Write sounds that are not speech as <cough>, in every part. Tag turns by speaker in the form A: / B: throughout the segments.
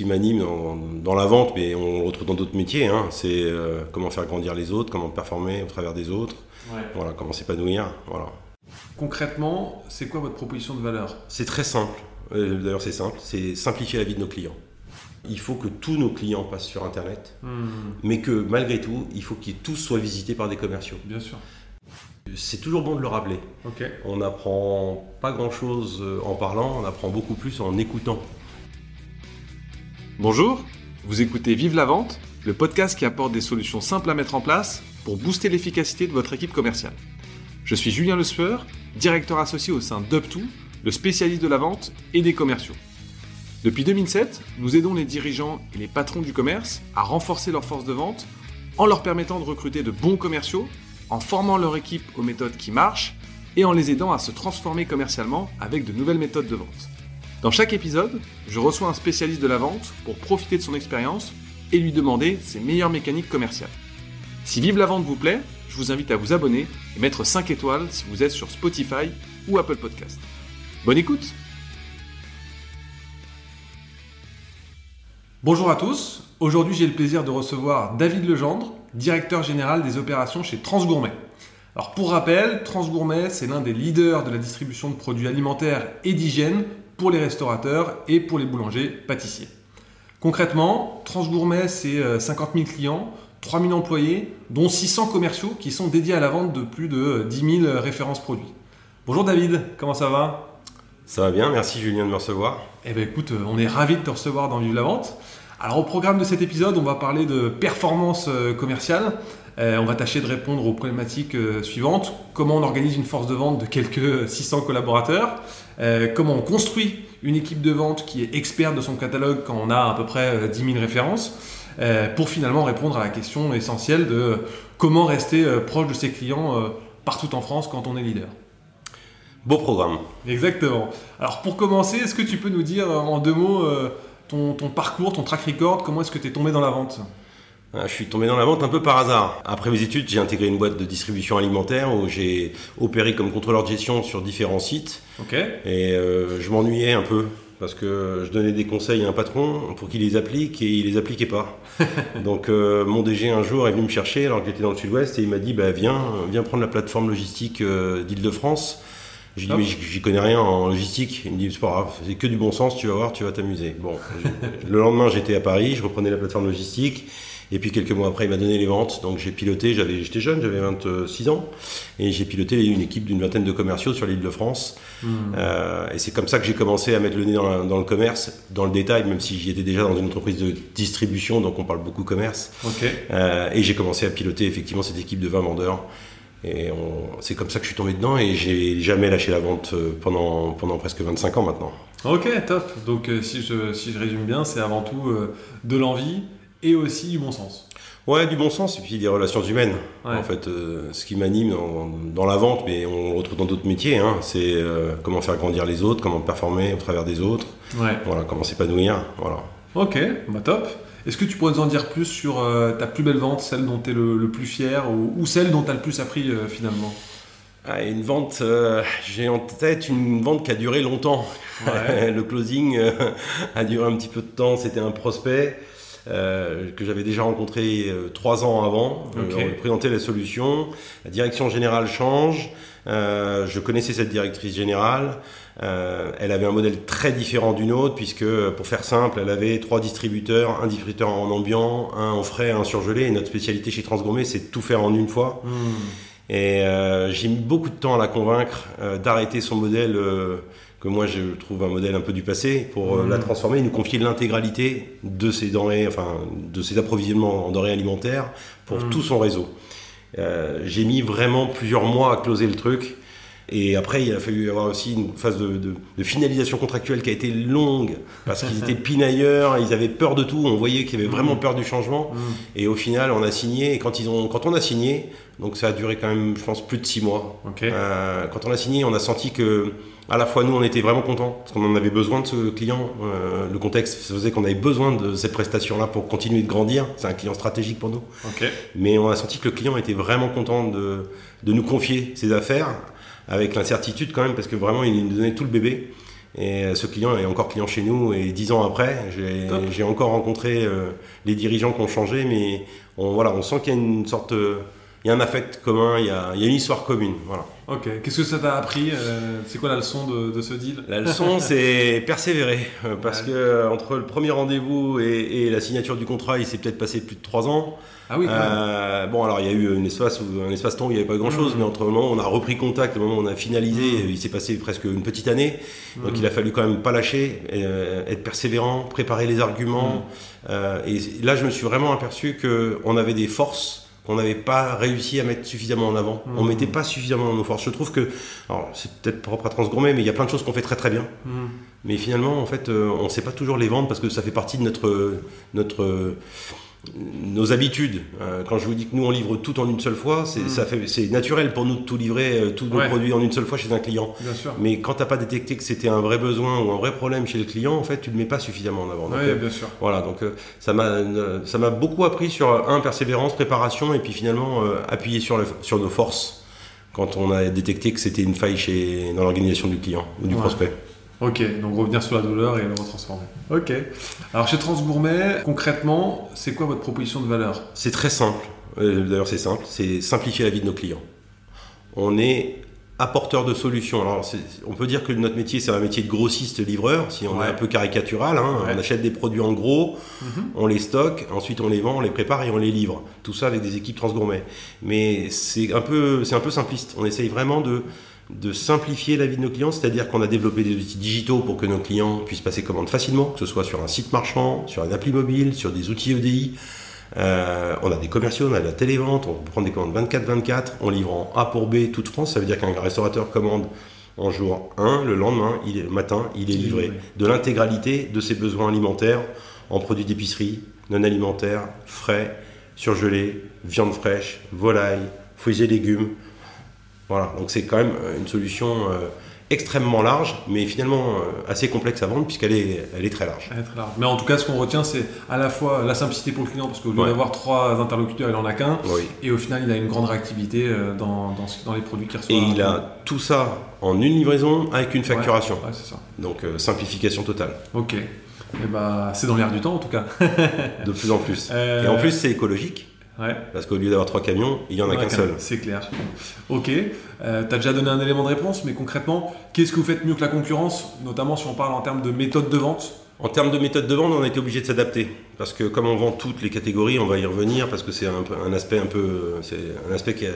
A: qui m'anime dans, la vente, mais on le retrouve dans d'autres métiers. Hein. C'est euh, comment faire grandir les autres, comment performer au travers des autres, voilà, comment s'épanouir. Voilà.
B: Concrètement, c'est quoi votre proposition de valeur?
A: C'est très simple. Euh, d'ailleurs, c'est simple. C'est simplifier la vie de nos clients. Il faut que tous nos clients passent sur Internet, hmm. mais que malgré tout, il faut qu'ils tous soient visités par des commerciaux.
B: Bien sûr.
A: C'est toujours bon de le rappeler. On n'apprend pas grand-chose euh, en parlant, on apprend beaucoup plus en écoutant.
C: Bonjour, vous écoutez Vive la vente, le podcast qui apporte des solutions simples à mettre en place pour booster l'efficacité de votre équipe commerciale. Je suis Julien Le Sueur, directeur associé au sein d'UpTo, le spécialiste de la vente et des commerciaux. Depuis 2007, nous aidons les dirigeants et les patrons du commerce à renforcer leur force de vente en leur permettant de recruter de bons commerciaux, en formant leur équipe aux méthodes qui marchent et en les aidant à se transformer commercialement avec de nouvelles méthodes de vente. Dans chaque épisode, je reçois un spécialiste de la vente pour profiter de son expérience et lui demander ses meilleures mécaniques commerciales. Si Vive la vente vous plaît, je vous invite à vous abonner et mettre 5 étoiles si vous êtes sur Spotify ou Apple Podcast. Bonne écoute
B: Bonjour à tous, aujourd'hui j'ai le plaisir de recevoir David Legendre, directeur général des opérations chez Transgourmet. Alors pour rappel, Transgourmet c'est l'un des leaders de la distribution de produits alimentaires et d'hygiène pour les restaurateurs et pour les boulangers pâtissiers. Concrètement, Transgourmet, c'est 50 euh, 000 clients, 3 000 employés, dont 600 commerciaux qui sont dédiés à la vente de plus de 10 000 références produits. Bonjour David, comment ça va?
A: Ça va bien, merci Julien de me recevoir.
B: Eh bien écoute, on est ravis de te recevoir dans Vive la Vente. Alors au programme de cet épisode, on va parler de performance euh, commerciale. Euh, on va tâcher de répondre aux problématiques suivantes. Comment on organise une force de vente de quelques 600 collaborateurs? Euh, comment on construit une équipe de vente qui est experte de son catalogue quand on a à peu près 10 euh, 000 références, euh, pour finalement répondre à la question essentielle de comment rester proche de ses clients partout en France quand on est leader.
A: Beau programme.
B: Exactement. Alors pour commencer, est-ce que tu peux nous dire en deux mots ton, ton parcours, ton track record, comment est-ce que tu es tombé dans la vente?
A: Je suis tombé dans la vente un peu par hasard. Après mes études, j'ai intégré une boîte de distribution alimentaire où j'ai opéré comme contrôleur de gestion sur différents sites. Et euh, je m'ennuyais un peu parce que je donnais des conseils à un patron pour qu'il les applique et il les appliquait pas. <laughs> Donc euh, mon DG un jour est venu me chercher alors que j'étais dans le sud-ouest et il m'a dit bah, viens, viens prendre la plateforme logistique euh, d'Île-de-France. J'ai dit mais j'y connais rien en logistique. Il me dit c'est pas grave, c'est que du bon sens, tu vas voir, tu vas t'amuser. Bon, <laughs> le lendemain j'étais à Paris, je reprenais la plateforme logistique. Et puis quelques mois après, il m'a donné les ventes. Donc j'ai piloté, j'avais, j'étais jeune, j'avais 26 ans, et j'ai piloté une équipe d'une vingtaine de commerciaux sur l'île de France. Hmm. Euh, et c'est comme ça que j'ai commencé à mettre le nez dans, le commerce, dans le détail, même si j'y étais déjà dans une entreprise de distribution, donc on parle beaucoup commerce. Euh, et j'ai commencé à piloter effectivement cette équipe de 20 vendeurs. Et c'est comme ça que je suis tombé dedans et j'ai jamais lâché la vente euh, pendant, pendant presque 25 ans maintenant.
B: Ok, top. Donc si, je, si je résume bien, c'est avant tout de l'envie, et aussi du bon sens.
A: Ouais, du bon sens et puis des relations humaines. En fait, euh, ce qui m'anime dans, la vente, mais on le retrouve dans d'autres métiers, hein, c'est euh, comment faire grandir les autres, comment performer au travers des autres, voilà, comment s'épanouir. Voilà.
B: Ok, bah top. Est-ce que tu pourrais nous en dire plus sur euh, ta plus belle vente, celle dont tu es le, plus fier, ou, celle dont tu as le plus appris finalement?
A: Ah, Une vente, j'ai en tête une vente qui a duré longtemps. <laughs> le closing <laughs> a duré un petit peu de temps, c'était un prospect. Euh, que j'avais déjà rencontré euh, trois ans avant. Euh, on lui présentait la solution. La direction générale change. je connaissais cette directrice générale. elle avait un modèle très différent d'une autre, puisque, pour faire simple, elle avait trois distributeurs, un distributeur en ambiant, un en frais, un surgelé. Et notre spécialité chez Transgourmet, c'est tout faire en une fois. Hmm. Et j'ai mis beaucoup de temps à la convaincre d'arrêter son modèle que moi je trouve un modèle un peu du passé, pour euh, la mmh. transformer et nous confier l'intégralité de ses denrées, enfin de ses approvisionnements en denrées alimentaires pour mmh. tout son réseau. Euh, j'ai mis vraiment plusieurs mois à closer le truc. Et après, il a fallu avoir aussi une phase de, finalisation contractuelle qui a été longue, parce qu'ils <laughs> étaient pinailleurs, ils avaient peur de tout, on voyait qu'ils avaient vraiment mmh. peur du changement. Et au final, on a signé, et quand, ils ont, quand on a signé, donc ça a duré quand même, je pense, plus de six mois. Euh, quand on a signé, on a senti que à la fois nous on était vraiment contents parce qu'on en avait besoin de ce client. Euh, le contexte faisait qu'on avait besoin de cette prestation là pour continuer de grandir. C'est un client stratégique pour nous. Mais on a senti que le client était vraiment content de, de nous confier ses affaires avec l'incertitude quand même parce que vraiment il nous donnait tout le bébé. Et ce client est encore client chez nous. Et dix ans après, j'ai encore rencontré les dirigeants qui ont changé, mais on, voilà, on sent qu'il y a une sorte il y a un affect commun, il y a, il y a une histoire commune. Voilà.
B: Ok, qu'est-ce que ça t'a appris euh, C'est quoi la leçon de, de ce deal?
A: La leçon, <laughs> c'est persévérer. Euh, parce que euh, entre le premier rendez-vous et, et, la signature du contrat, il s'est peut-être passé plus de trois ans.
B: Ah oui,
A: euh, Bon, alors il y a eu un espace, un espace temps où il n'y avait pas grand-chose, mmh. mais entre le moment où on a repris contact, le moment où on a finalisé, mmh. il s'est passé presque une petite année. Donc mmh. il a fallu quand même pas lâcher, être persévérant, préparer les arguments. et là, je me suis vraiment aperçu qu'on avait des forces qu'on n'avait pas réussi à mettre suffisamment en avant. On On mmh. mettait pas suffisamment nos forces. Je trouve que, alors c'est peut-être propre à Transgourmet, mais il y a plein de choses qu'on fait très très bien. Mmh. Mais finalement, en fait, euh, on ne sait pas toujours les vendre parce que ça fait partie de notre, notre nos habitudes. Euh, quand je vous dis que nous on livre tout en une seule fois, c'est mm. naturel pour nous de tout livrer, euh, tous nos produits en une seule fois chez un client. Mais quand tu n'as pas détecté que c'était un vrai besoin ou un vrai problème chez le client, en fait, tu ne le mets pas suffisamment en avant.
B: Donc, euh, bien sûr.
A: Voilà, donc ça m'a beaucoup appris sur un persévérance, préparation et puis finalement appuyer sur, le, sur nos forces quand on a détecté que c'était une faille chez, dans l'organisation du client ou du prospect.
B: Ok, donc revenir sur la douleur et le retransformer. Ok. Alors chez Transgourmet, concrètement, c'est quoi votre proposition de valeur?
A: C'est très simple. Euh, d'ailleurs, c'est simple. C'est simplifier la vie de nos clients. On est apporteur de solutions. Alors, on peut dire que notre métier, c'est un métier de grossiste-livreur, si on est un peu caricatural. Hein. On achète des produits en gros, mhm. on les stocke, ensuite on les vend, on les prépare et on les livre. Tout ça avec des équipes transgourmet. Mais c'est un, peu, un peu simpliste. On essaye vraiment de de simplifier la vie de nos clients, c'est-à-dire qu'on a développé des outils digitaux pour que nos clients puissent passer commande facilement, que ce soit sur un site marchand, sur un appli mobile, sur des outils EDI. Euh, on a des commerciaux, on a de la télévente, on peut prendre des commandes 24-24, on livre en A pour B toute France, ça veut dire qu'un restaurateur commande en jour 1, le lendemain, il est, matin, il est livré. De l'intégralité de ses besoins alimentaires en produits d'épicerie, non alimentaires, frais, surgelés, viande fraîche, volaille, fruits et légumes, voilà, donc c'est quand même euh, une solution euh, extrêmement large, mais finalement euh, assez complexe à vendre puisqu'elle est, elle est très large.
B: Elle est très large. Mais en tout cas, ce qu'on retient, c'est à la fois la simplicité pour le client, parce qu'au lieu d'avoir trois interlocuteurs, il en a qu'un. Et au final, il a une grande réactivité dans, dans, les produits qu'il reçoit.
A: Et il a tout ça en une livraison avec une facturation.
B: Ouais, c'est ça.
A: Donc simplification totale.
B: Ok. Et eh bah, c'est dans l'air du temps en tout cas. <laughs>
A: de plus en plus. Et en plus, c'est écologique. Parce qu'au lieu d'avoir trois camions, il n'y en a qu'un seul.
B: C'est clair. Ok. Euh, tu as déjà donné un élément de réponse, mais concrètement, qu'est-ce que vous faites mieux que la concurrence, notamment si on parle en termes de méthode de vente?
A: En termes de méthode de vente, on a été obligé de s'adapter. Parce que comme on vend toutes les catégories, on va y revenir, parce que c'est un, un, aspect un peu. C'est un aspect qui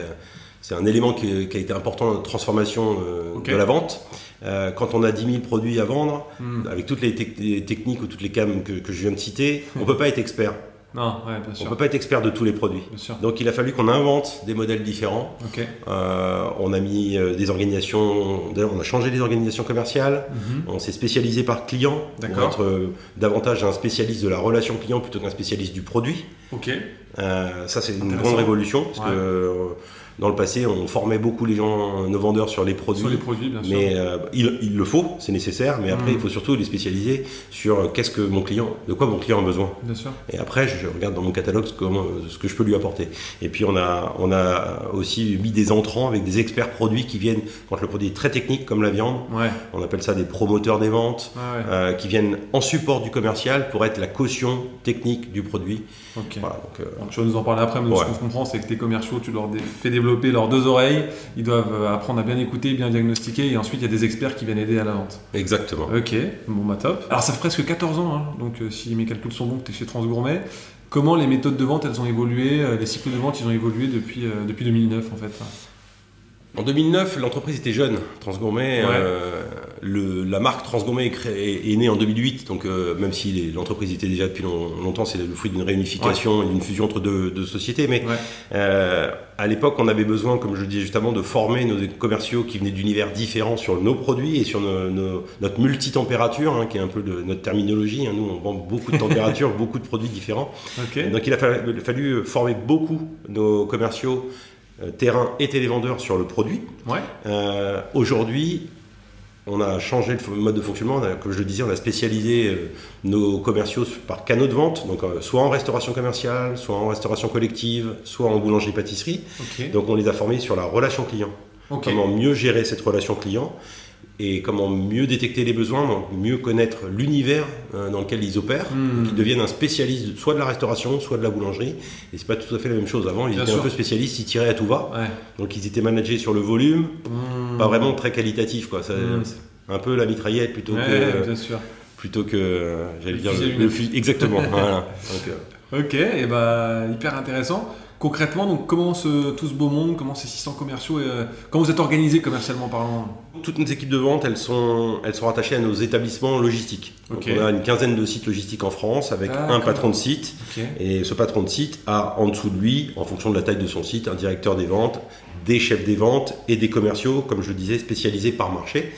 A: c'est un élément qui, a été important dans notre transformation euh, de la vente. Euh, quand on a 10 000 produits à vendre, hmm. avec toutes les, techniques ou toutes les cams que, que je viens de citer, <laughs> on ne peut pas être expert.
B: Non, ouais, bien sûr.
A: On peut pas être expert de tous les produits. Donc il a fallu qu'on invente des modèles différents. Euh, on a mis euh, des organisations, on a changé les organisations commerciales. Mhm. On s'est spécialisé par client pour être euh, davantage un spécialiste de la relation client plutôt qu'un spécialiste du produit.
B: Ok.
A: ça c'est une grande révolution parce que dans le passé, on formait beaucoup les gens, nos vendeurs sur les produits.
B: Sur les produits, bien
A: sûr. Mais euh, il, le faut, c'est nécessaire. Mais après, il faut surtout les spécialiser sur qu'est-ce que mon client, de quoi mon client a besoin.
B: Bien sûr.
A: Et après, je regarde dans mon catalogue comment, ce que je peux lui apporter. Et puis, on a, on a aussi mis des entrants avec des experts produits qui viennent, quand le produit est très technique, comme la viande,
B: ouais.
A: on appelle ça des promoteurs des ventes, euh, qui viennent en support du commercial pour être la caution technique du produit.
B: Voilà, donc, euh, je vais nous en parler après, mais ce qu'on comprend, c'est que tes commerciaux, tu leur fais développer leurs deux oreilles, ils doivent euh, apprendre à bien écouter, bien diagnostiquer, et ensuite il y a des experts qui viennent aider à la vente.
A: Exactement.
B: Ok, bon bah top. Alors ça fait presque 14 ans, hein, donc euh, si mes calculs sont bons, tu es chez Transgourmet. Comment les méthodes de vente, elles ont évolué, les cycles de vente, ils ont évolué depuis, depuis 2009 en fait
A: en 2009, l'entreprise était jeune. Transgourmet, euh, le, la marque Transgourmet est, est, née en 2008, donc euh, même si l'entreprise était déjà depuis longtemps, c'est le fruit d'une réunification et d'une fusion entre deux, sociétés. Mais euh, à l'époque, on avait besoin, comme je le disais justement, de former nos commerciaux qui venaient d'univers différents sur nos produits et sur notre multitempérature, hein, qui est un peu de notre terminologie. Hein. Nous, on vend beaucoup de températures, <laughs> beaucoup de produits différents. Donc il a fallu former beaucoup nos commerciaux terrain et télévendeur sur le produit. Euh, aujourd'hui, on a changé le mode de fonctionnement. comme je le disais, on a spécialisé euh, nos commerciaux par canaux de vente, donc soit en restauration commerciale, soit en restauration collective, soit en boulangerie-pâtisserie. Donc on les a formés sur la relation client. Comment mieux gérer cette relation client et comment mieux détecter les besoins, donc mieux connaître l'univers euh, dans lequel ils opèrent,
B: Hmm.
A: qu'ils deviennent un spécialiste soit de la restauration, soit de la boulangerie. Et c'est pas tout à fait la même chose. Avant, ils
B: Bien
A: étaient
B: sûr.
A: un peu spécialistes, ils tiraient à tout va.
B: Ouais.
A: Donc ils étaient managés sur le volume,
B: Hmm.
A: pas vraiment très qualitatif, quoi. Ça-
B: Hmm.
A: Un peu la mitraillette plutôt
B: Ouais,
A: que,
B: bien sûr.
A: plutôt que, euh, j'allais dire, le, le Exactement. <laughs> voilà. Donc, euh,
B: Ok, et bah hyper intéressant. Concrètement, donc comment ce, tout ce beau monde, comment ces 600 commerciaux, et, euh, comment vous êtes organisé commercialement parlant
A: Toutes nos équipes de vente, elles sont, elles sont rattachées à nos établissements logistiques. Donc, on a une quinzaine de sites logistiques en France avec un
B: D'accord.
A: patron de site. Et ce patron de site a en dessous de lui, en fonction de la taille de son site, un directeur des ventes, des chefs des ventes et des commerciaux, comme je le disais, spécialisés par marché.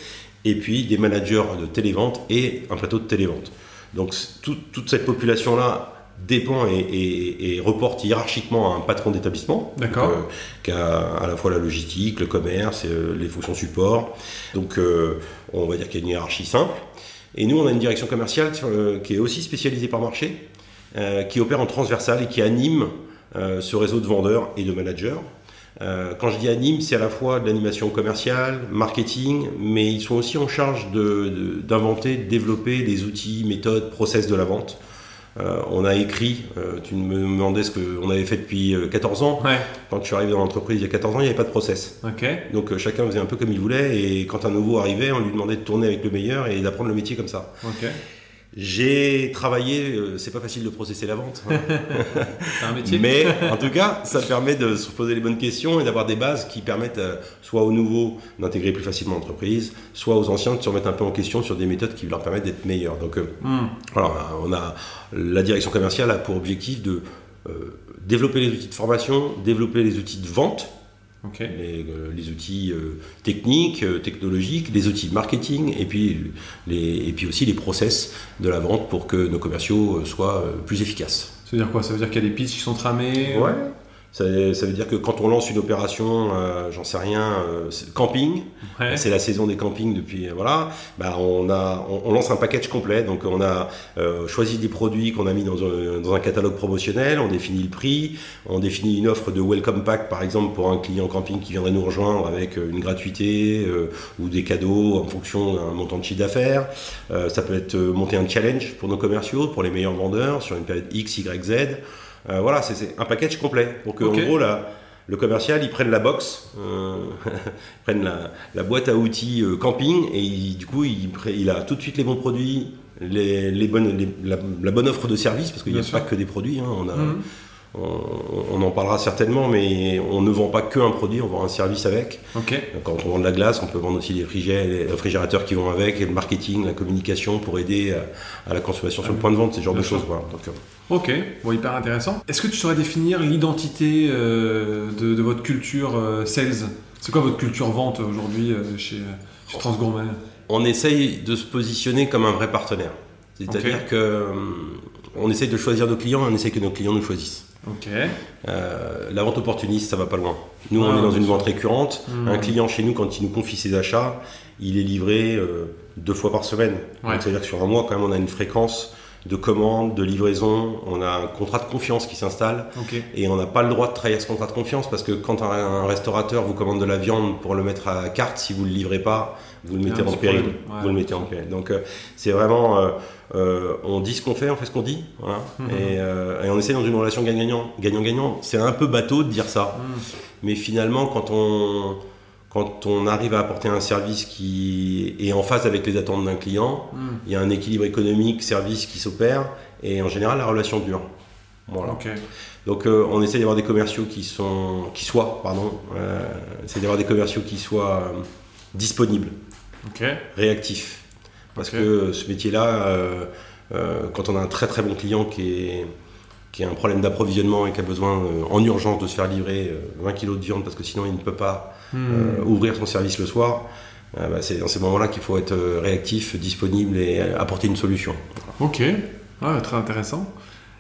A: Et puis des managers de télévente et un plateau de télévente. Donc toute cette population-là dépend et, et- et reporte hiérarchiquement à un patron d'établissement.
B: D'accord.
A: Euh, qui a à la fois la logistique, le commerce, et, euh, les fonctions support. Donc euh, on va dire qu'il y a une hiérarchie simple. Et nous, on a une direction commerciale qui est aussi spécialisée par marché, qui opère en transversal et qui anime ce réseau de vendeurs et de managers. Quand je dis anime, c'est à la fois de l'animation commerciale, marketing, mais ils sont aussi en charge de- de- d'inventer, de, développer les outils, méthodes, process de la vente. Euh, on a écrit, euh, tu me demandais ce qu'on avait fait depuis euh, 14 ans.
B: Ouais,
A: Quand je suis arrivé dans l'entreprise il y a 14 ans, il n'y avait pas de process. Donc euh, chacun faisait un peu comme il voulait et quand un nouveau arrivait, on lui demandait de tourner avec le meilleur et d'apprendre le métier comme ça. J'ai travaillé, euh, c'est pas facile de processer la vente, hein. <laughs>
B: C'est un métier
A: mais en tout cas, ça permet de se poser les bonnes questions et d'avoir des bases qui permettent euh, soit aux nouveaux d'intégrer plus facilement l'entreprise, soit aux anciens de se remettre un peu en question sur des méthodes qui leur permettent d'être meilleurs. Donc euh,
B: Hmm.
A: on a la direction commerciale a pour objectif de développer les outils de formation, développer les outils de vente Les, euh, les outils euh, techniques, euh, technologiques, les outils marketing et puis, les, et puis aussi les process de la vente pour que nos commerciaux soient plus efficaces.
B: Ça veut dire quoi? Ça veut dire qu'il y a des pitchs qui sont tramés
A: Ça, ça veut dire que quand on lance une opération, euh, j'en sais rien, euh, camping,
B: Ouais.
A: c'est la saison des campings depuis, euh, voilà, bah on, a, on, on lance un package complet. Donc on a euh, choisi des produits qu'on a mis dans un, dans un catalogue promotionnel, on définit le prix, on définit une offre de welcome pack par exemple pour un client camping qui viendrait nous rejoindre avec euh, une gratuité euh, ou des cadeaux en fonction d'un montant de chiffre d'affaires. Euh, ça peut être euh, monter un challenge pour nos commerciaux, pour les meilleurs vendeurs sur une période X, Y, Z. Euh, voilà, c'est- un package complet pour que
B: Ok.
A: en gros la, le commercial, ils prennent la box, euh, <laughs> ils prennent la, la boîte à outils euh, camping et il- du coup, il, a tout de suite les bons produits, les, les bonnes, les- la, la bonne offre de service, parce qu'il n'y a pas que des produits. hein, on, a,
B: Mhm.
A: On, on en parlera certainement, mais on ne vend pas que un produit, on vend un service avec. Quand on vend de la glace, on peut vendre aussi les réfrigérateurs qui vont avec, et le marketing, la communication pour aider à, à la consommation sur le point de vente, ce genre de choses. Voilà. Donc, euh,
B: Ok, bon, hyper intéressant. Est-ce que tu saurais définir l'identité euh, de, de votre culture euh, sales? C'est quoi votre culture vente aujourd'hui euh, chez, chez Transgourmet?
A: On essaye de se positionner comme un vrai partenaire. C'est-à-dire
B: Ok.
A: que hum, on essaye de choisir nos clients et on essaye que nos clients nous choisissent.
B: Ok.
A: Euh, la vente opportuniste, ça va pas loin. Nous,
B: Ah,
A: on est dans une vente récurrente.
B: Hmm.
A: Un client chez nous, quand il nous confie ses achats, il est livré euh, deux fois par semaine.
B: Ouais.
A: C'est-à-dire que sur un mois, quand même, on a une fréquence de commandes, de livraison. On a un contrat de confiance qui s'installe. Et on n'a pas le droit de trahir ce contrat de confiance parce que quand un, un restaurateur vous commande de la viande pour le mettre à carte, si vous ne le livrez pas, vous le mettez en péril.
B: Ouais.
A: vous le mettez en péril. Donc euh, c'est vraiment, euh, on dit ce qu'on fait, on fait ce qu'on dit. voilà.
B: Mhm.
A: et, euh, et on essaie dans une relation gagnant-gagnant. Gagnant-gagnant, c'est un peu bateau de dire ça.
B: Hmm.
A: Mais finalement, quand on, quand on arrive à apporter un service qui est en phase avec les attentes d'un client,
B: Hmm.
A: il y a un équilibre économique, service qui s'opère, et en général, la relation dure. Voilà. Donc euh, on essaie d'avoir des commerciaux qui sont, qui soient, pardon, d'avoir des commerciaux qui soient disponibles, réactifs, parce que ce métier-là, euh, euh, quand on a un très très bon client qui est qui a un problème d'approvisionnement et qui a besoin euh, en urgence de se faire livrer euh, 20 kg de viande parce que sinon il ne peut pas
B: Hmm.
A: ouvrir son service le soir, bah, c'est dans ces moments-là qu'il faut être réactif, disponible et apporter une solution.
B: Ok. Ah, très intéressant.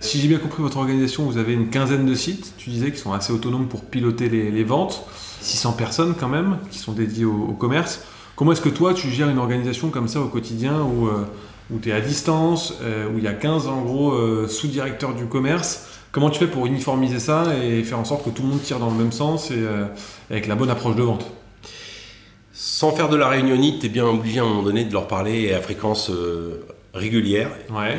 B: Si j'ai bien compris votre organisation, vous avez une quinzaine de sites, tu disais, qui sont assez autonomes pour piloter les, les ventes. 600 personnes quand même, qui sont dédiées au, au commerce. Comment est-ce que toi, tu gères une organisation comme ça au quotidien où, euh, où tu es à distance, euh, où il y a 15 en gros euh, sous-directeurs du commerce? Comment tu fais pour uniformiser ça et faire en sorte que tout le monde tire dans le même sens et avec la bonne approche de vente?
A: Sans faire de la réunionite, tu es bien obligé à un moment donné de leur parler à fréquence régulière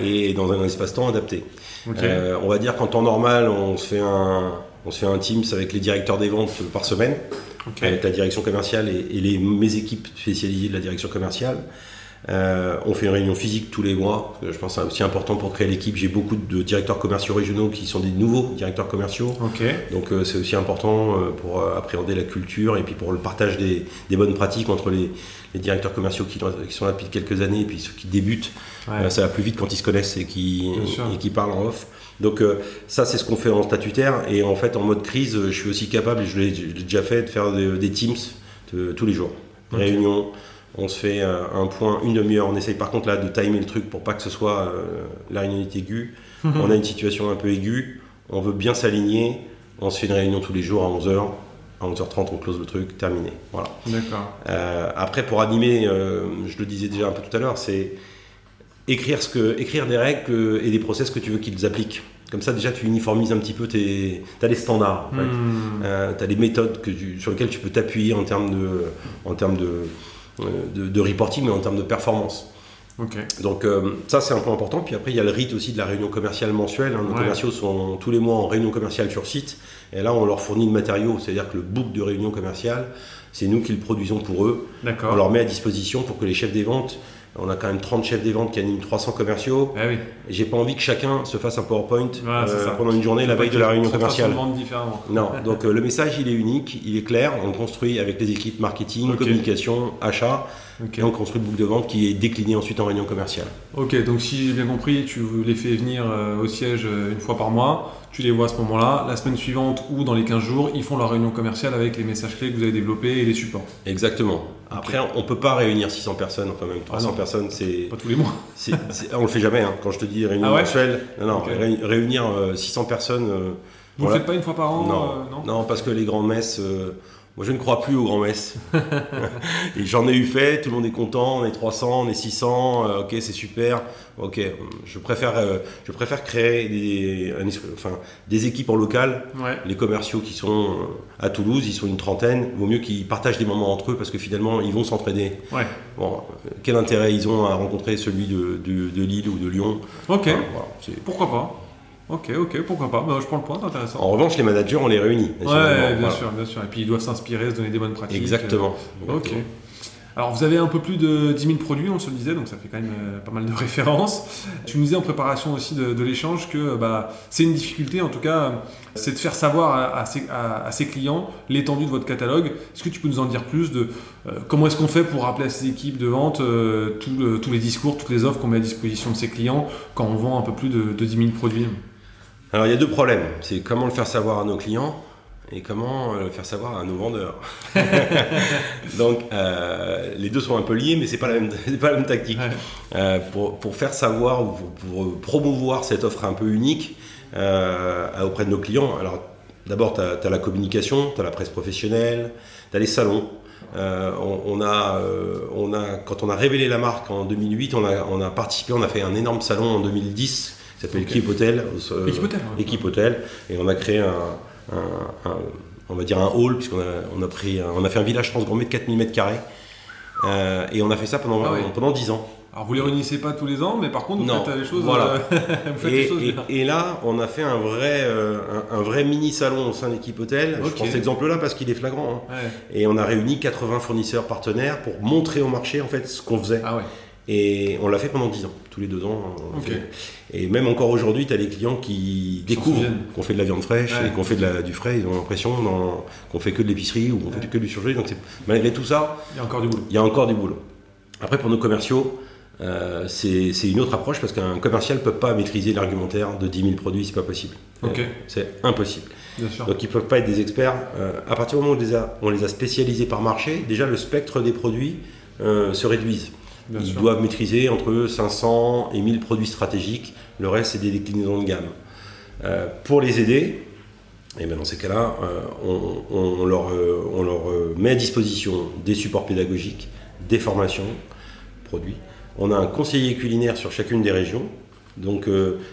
A: et dans un espace-temps adapté. On va dire qu'en temps normal, on se fait un, on se fait un Teams avec les directeurs des ventes par semaine, avec la direction commerciale et, et les, mes équipes spécialisées de la direction commerciale. Euh, on fait une réunion physique tous les mois. Je pense que c'est aussi important pour créer l'équipe. J'ai beaucoup de directeurs commerciaux régionaux qui sont des nouveaux directeurs commerciaux. Donc euh, c'est aussi important euh, pour appréhender la culture et puis pour le partage des, bonnes pratiques entre les, directeurs commerciaux qui, sont là depuis quelques années et puis ceux qui débutent. ça va plus vite quand ils se connaissent et qui, qui parlent en off. Donc ça c'est ce qu'on fait en statutaire et en fait en mode crise je suis aussi capable et je l'ai déjà fait de faire des, teams tous les jours. Réunions, on se fait euh, un point, une demi-heure. On essaye par contre là de timer le truc pour pas que ce soit euh, la réunion aiguë. on a une situation un peu aiguë, on veut bien s'aligner. On se fait une réunion tous les jours à 11h. À 11h30, on close le truc, terminé. Voilà.
B: D'accord.
A: Euh, après, pour animer, je le disais déjà un peu tout à l'heure, c'est écrire, ce que, écrire des règles et des process que tu veux qu'ils appliquent. Comme ça, déjà, tu uniformises un petit peu tes. Tu as les standards, en fait. Hmm. tu as les méthodes que sur lesquelles tu peux t'appuyer en termes de, en termes de, euh, de, reporting, mais en termes de performance. Donc euh, ça c'est un point important. Puis après il y a le rite aussi de la réunion commerciale mensuelle. Hein. Nos commerciaux sont tous les mois en réunion commerciale sur site. Et là on leur fournit le matériau, c'est-à-dire que le book de réunion commerciale, c'est nous qui le produisons pour eux. On leur met à disposition pour que les chefs des ventes on a quand même 30 chefs des ventes qui animent 300 commerciaux.
B: Ah
A: J'ai pas envie que chacun se fasse un PowerPoint euh, pendant une journée la veille de la réunion commerciale. Non, <laughs> donc euh, le message il est unique, il est clair. On construit avec les équipes marketing, communication, achat. Et on construit le boucle de vente qui est décliné ensuite en réunion commerciale.
B: Ok, donc si j'ai bien compris, tu les fais venir euh, au siège une fois par mois tu les vois à ce moment-là. La semaine suivante ou dans les 15 jours, ils font leur réunion commerciale avec les messages clés que vous avez développés et les supports.
A: Exactement. Après, on ne peut pas réunir 600 personnes, enfin même 300 ah personnes, c'est.
B: Pas tous les mois.
A: on le fait jamais, hein. quand je te dis réunion ah mensuelle. Non, non, réunir 600 euh, personnes. Euh,
B: vous ne le faites pas une fois par an
A: Non,
B: euh,
A: non, parce que les grandes messes. Moi, je ne crois plus aux grands messes. <laughs> et j'en ai eu fait, tout le monde est content, on est 300, on est 600, euh, ok, c'est super. Ok, je préfère, euh, je préfère créer des, enfin, des équipes en local. Les commerciaux qui sont euh, à Toulouse, ils sont une trentaine. Vaut mieux qu'ils partagent des moments entre eux parce que finalement, ils vont s'entraider. Bon, quel intérêt ils ont à rencontrer celui de, de, Lille ou de Lyon?
B: Ok, pourquoi pas Ok, ok, pourquoi pas. Bah, je prends le point, c'est intéressant.
A: En revanche, les managers, on les réunit.
B: Ouais, bien sûr, bien sûr. Et puis ils doivent s'inspirer, se donner des bonnes pratiques.
A: Exactement.
B: Ok. Alors vous avez un peu plus de 10 000 produits, on se le disait, donc ça fait quand même euh, pas mal de <laughs> références. Tu nous disais en préparation aussi de, l'échange que bah, c'est une difficulté, en tout cas, c'est de faire savoir à, ses, clients l'étendue de votre catalogue. Est-ce que tu peux nous en dire plus de euh, comment est-ce qu'on fait pour rappeler à ces équipes de vente euh, tous les discours, toutes les offres qu'on met à disposition de ses clients quand on vend un peu plus de, de 10 000 produits?
A: Alors il y a deux problèmes. C'est comment le faire savoir à nos clients et comment le faire savoir à nos vendeurs. <laughs> Donc euh, les deux sont un peu liés, mais c'est pas la même, <laughs> pas la même tactique. Euh, pour, pour, faire savoir ou pour, promouvoir cette offre un peu unique euh, auprès de nos clients. Alors d'abord tu as, la communication, tu as la presse professionnelle, tu as les salons. On, a, on a, quand on a révélé la marque en 2008, on a, on a participé, on a fait un énorme salon en 2010 qui s'appelle Équipe Hôtel.
B: Équipe
A: Hôtel. Et on a créé un, on va dire un hall, puisqu'on a, on a, pris, on a fait un village transgourmet de 4000 m2. Euh, et on a fait ça pendant, ah pendant 10 ans.
B: Alors vous les réunissez pas tous les ans, mais par contre vous faites les choses.
A: Voilà. Euh, <laughs> et, là, on a fait un vrai, euh, un, vrai mini salon au sein d'équipe hôtel. Je prends cet exemple-là parce qu'il est flagrant. Hein. Et on a réuni 80 fournisseurs partenaires pour montrer au marché en fait ce qu'on faisait.
B: Ah ouais.
A: Et on l'a fait pendant 10 ans, tous les deux ans. Et même encore aujourd'hui, tu as des clients qui découvrent qu'on fait de la viande fraîche et qu'on fait de la, du frais. Ils ont l'impression qu'on fait que de l'épicerie ou qu'on fait que du surgelé. Donc malgré tout ça,
B: il y a encore du boulot.
A: Il y a encore du boulot. Après, pour nos commerciaux, euh, c'est une autre approche parce qu'un commercial ne peut pas maîtriser l'argumentaire de 10 000 produits, c'est pas possible.
B: Euh,
A: c'est impossible. Donc ils ne peuvent pas être des experts. Euh, à partir du moment où on les, a, on les a spécialisés par marché, déjà le spectre des produits se réduise ils doivent maîtriser entre 500 et 1000 produits stratégiques. Le reste, c'est des déclinaisons de gamme. Euh, pour les aider, et bien dans ces cas-là, euh, on, leur, euh, on, leur, met à disposition des supports pédagogiques, des formations, produits. On a un conseiller culinaire sur chacune des régions. Donc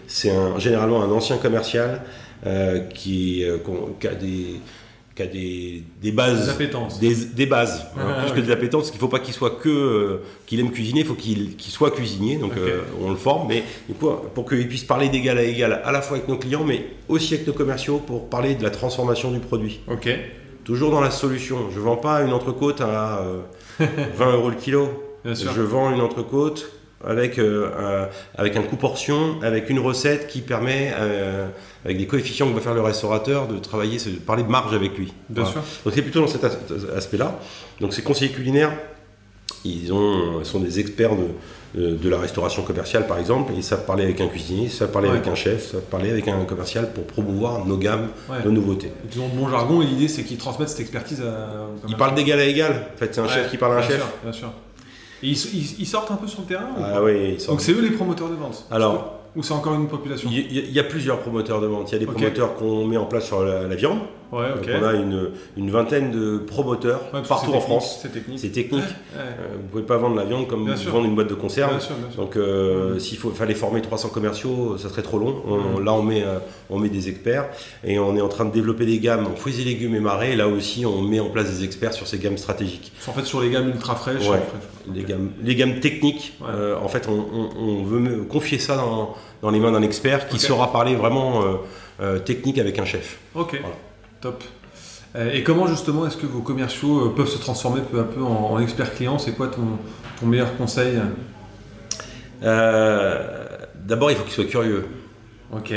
A: c'est généralement un ancien commercial qui, qui, a des qui a des, des bases,
B: Des appétences.
A: des, des bases, hein,
B: Ah,
A: plus
B: ok.
A: que des appétences, parce qu'il ne faut pas qu'il soit que euh, qu'il aime cuisiner, il faut qu'il soit cuisinier, donc euh, on le forme, mais du coup, pour qu'il puisse parler d'égal à égal à la fois avec nos clients, mais aussi avec nos commerciaux pour parler de la transformation du produit.
B: Ok.
A: Toujours dans la solution. Je vends pas une entrecôte à euh, <laughs> 20 euros le kilo.
B: Bien sûr.
A: Je vends une entrecôte avec, euh, un, avec un coût portion, avec une recette qui permet, euh, avec des coefficients que va faire le restaurateur, de travailler, de parler de marge avec lui.
B: Bien
A: Voilà.
B: sûr.
A: Donc c'est plutôt dans cet as- aspect-là. Donc ces conseillers culinaires, ils ont, sont des experts de, de, de la restauration commerciale par exemple, et ils savent parler avec un cuisinier, ils savent parler
B: Ouais.
A: avec un chef, ils savent parler avec un commercial pour promouvoir nos gammes
B: Ouais.
A: de nouveautés.
B: Ils ont de bon jargon et l'idée c'est qu'ils transmettent cette expertise à.
A: Ils parlent d'égal à égal. En fait, c'est un
B: Ouais,
A: chef qui parle à un
B: bien
A: chef.
B: sûr, bien sûr. Et ils, ils- ils sortent un peu sur le terrain
A: Ah oui, ils
B: Donc c'est eux les promoteurs de vente
A: Alors,
B: Ou c'est encore une population
A: il y, a plusieurs promoteurs de vente. Il y a des promoteurs qu'on met en place sur la, la viande.
B: Ouais, ok.
A: Donc on a une, une vingtaine de promoteurs
B: Ouais,
A: partout en France.
B: C'est technique.
A: C'est technique.
B: Ouais,
A: Euh, vous pouvez pas vendre la viande comme
B: Bien
A: vous
B: sûr.
A: vendre une boîte de conserve.
B: Bien sûr, bien sûr.
A: Donc euh, s'il fallait former 300 commerciaux, ça serait trop long. On- Là on met, euh, on met des experts et on est en train de développer des gammes en fruits et légumes et marais. Là aussi on met en place des experts sur ces gammes stratégiques.
B: En fait, sur les gammes ultra fraîches.
A: Les, gammes, les gammes techniques, euh, en fait on, on- on veut confier ça dans, dans les mains d'un expert qui saura parler vraiment technique avec un chef.
B: Ok,
A: Voilà.
B: Top. Euh, Et comment justement est-ce que vos commerciaux euh, peuvent se transformer peu à peu en, en experts clients? C'est quoi ton, ton meilleur conseil?
A: Euh, D'abord il faut qu'il soit curieux.
B: Ok,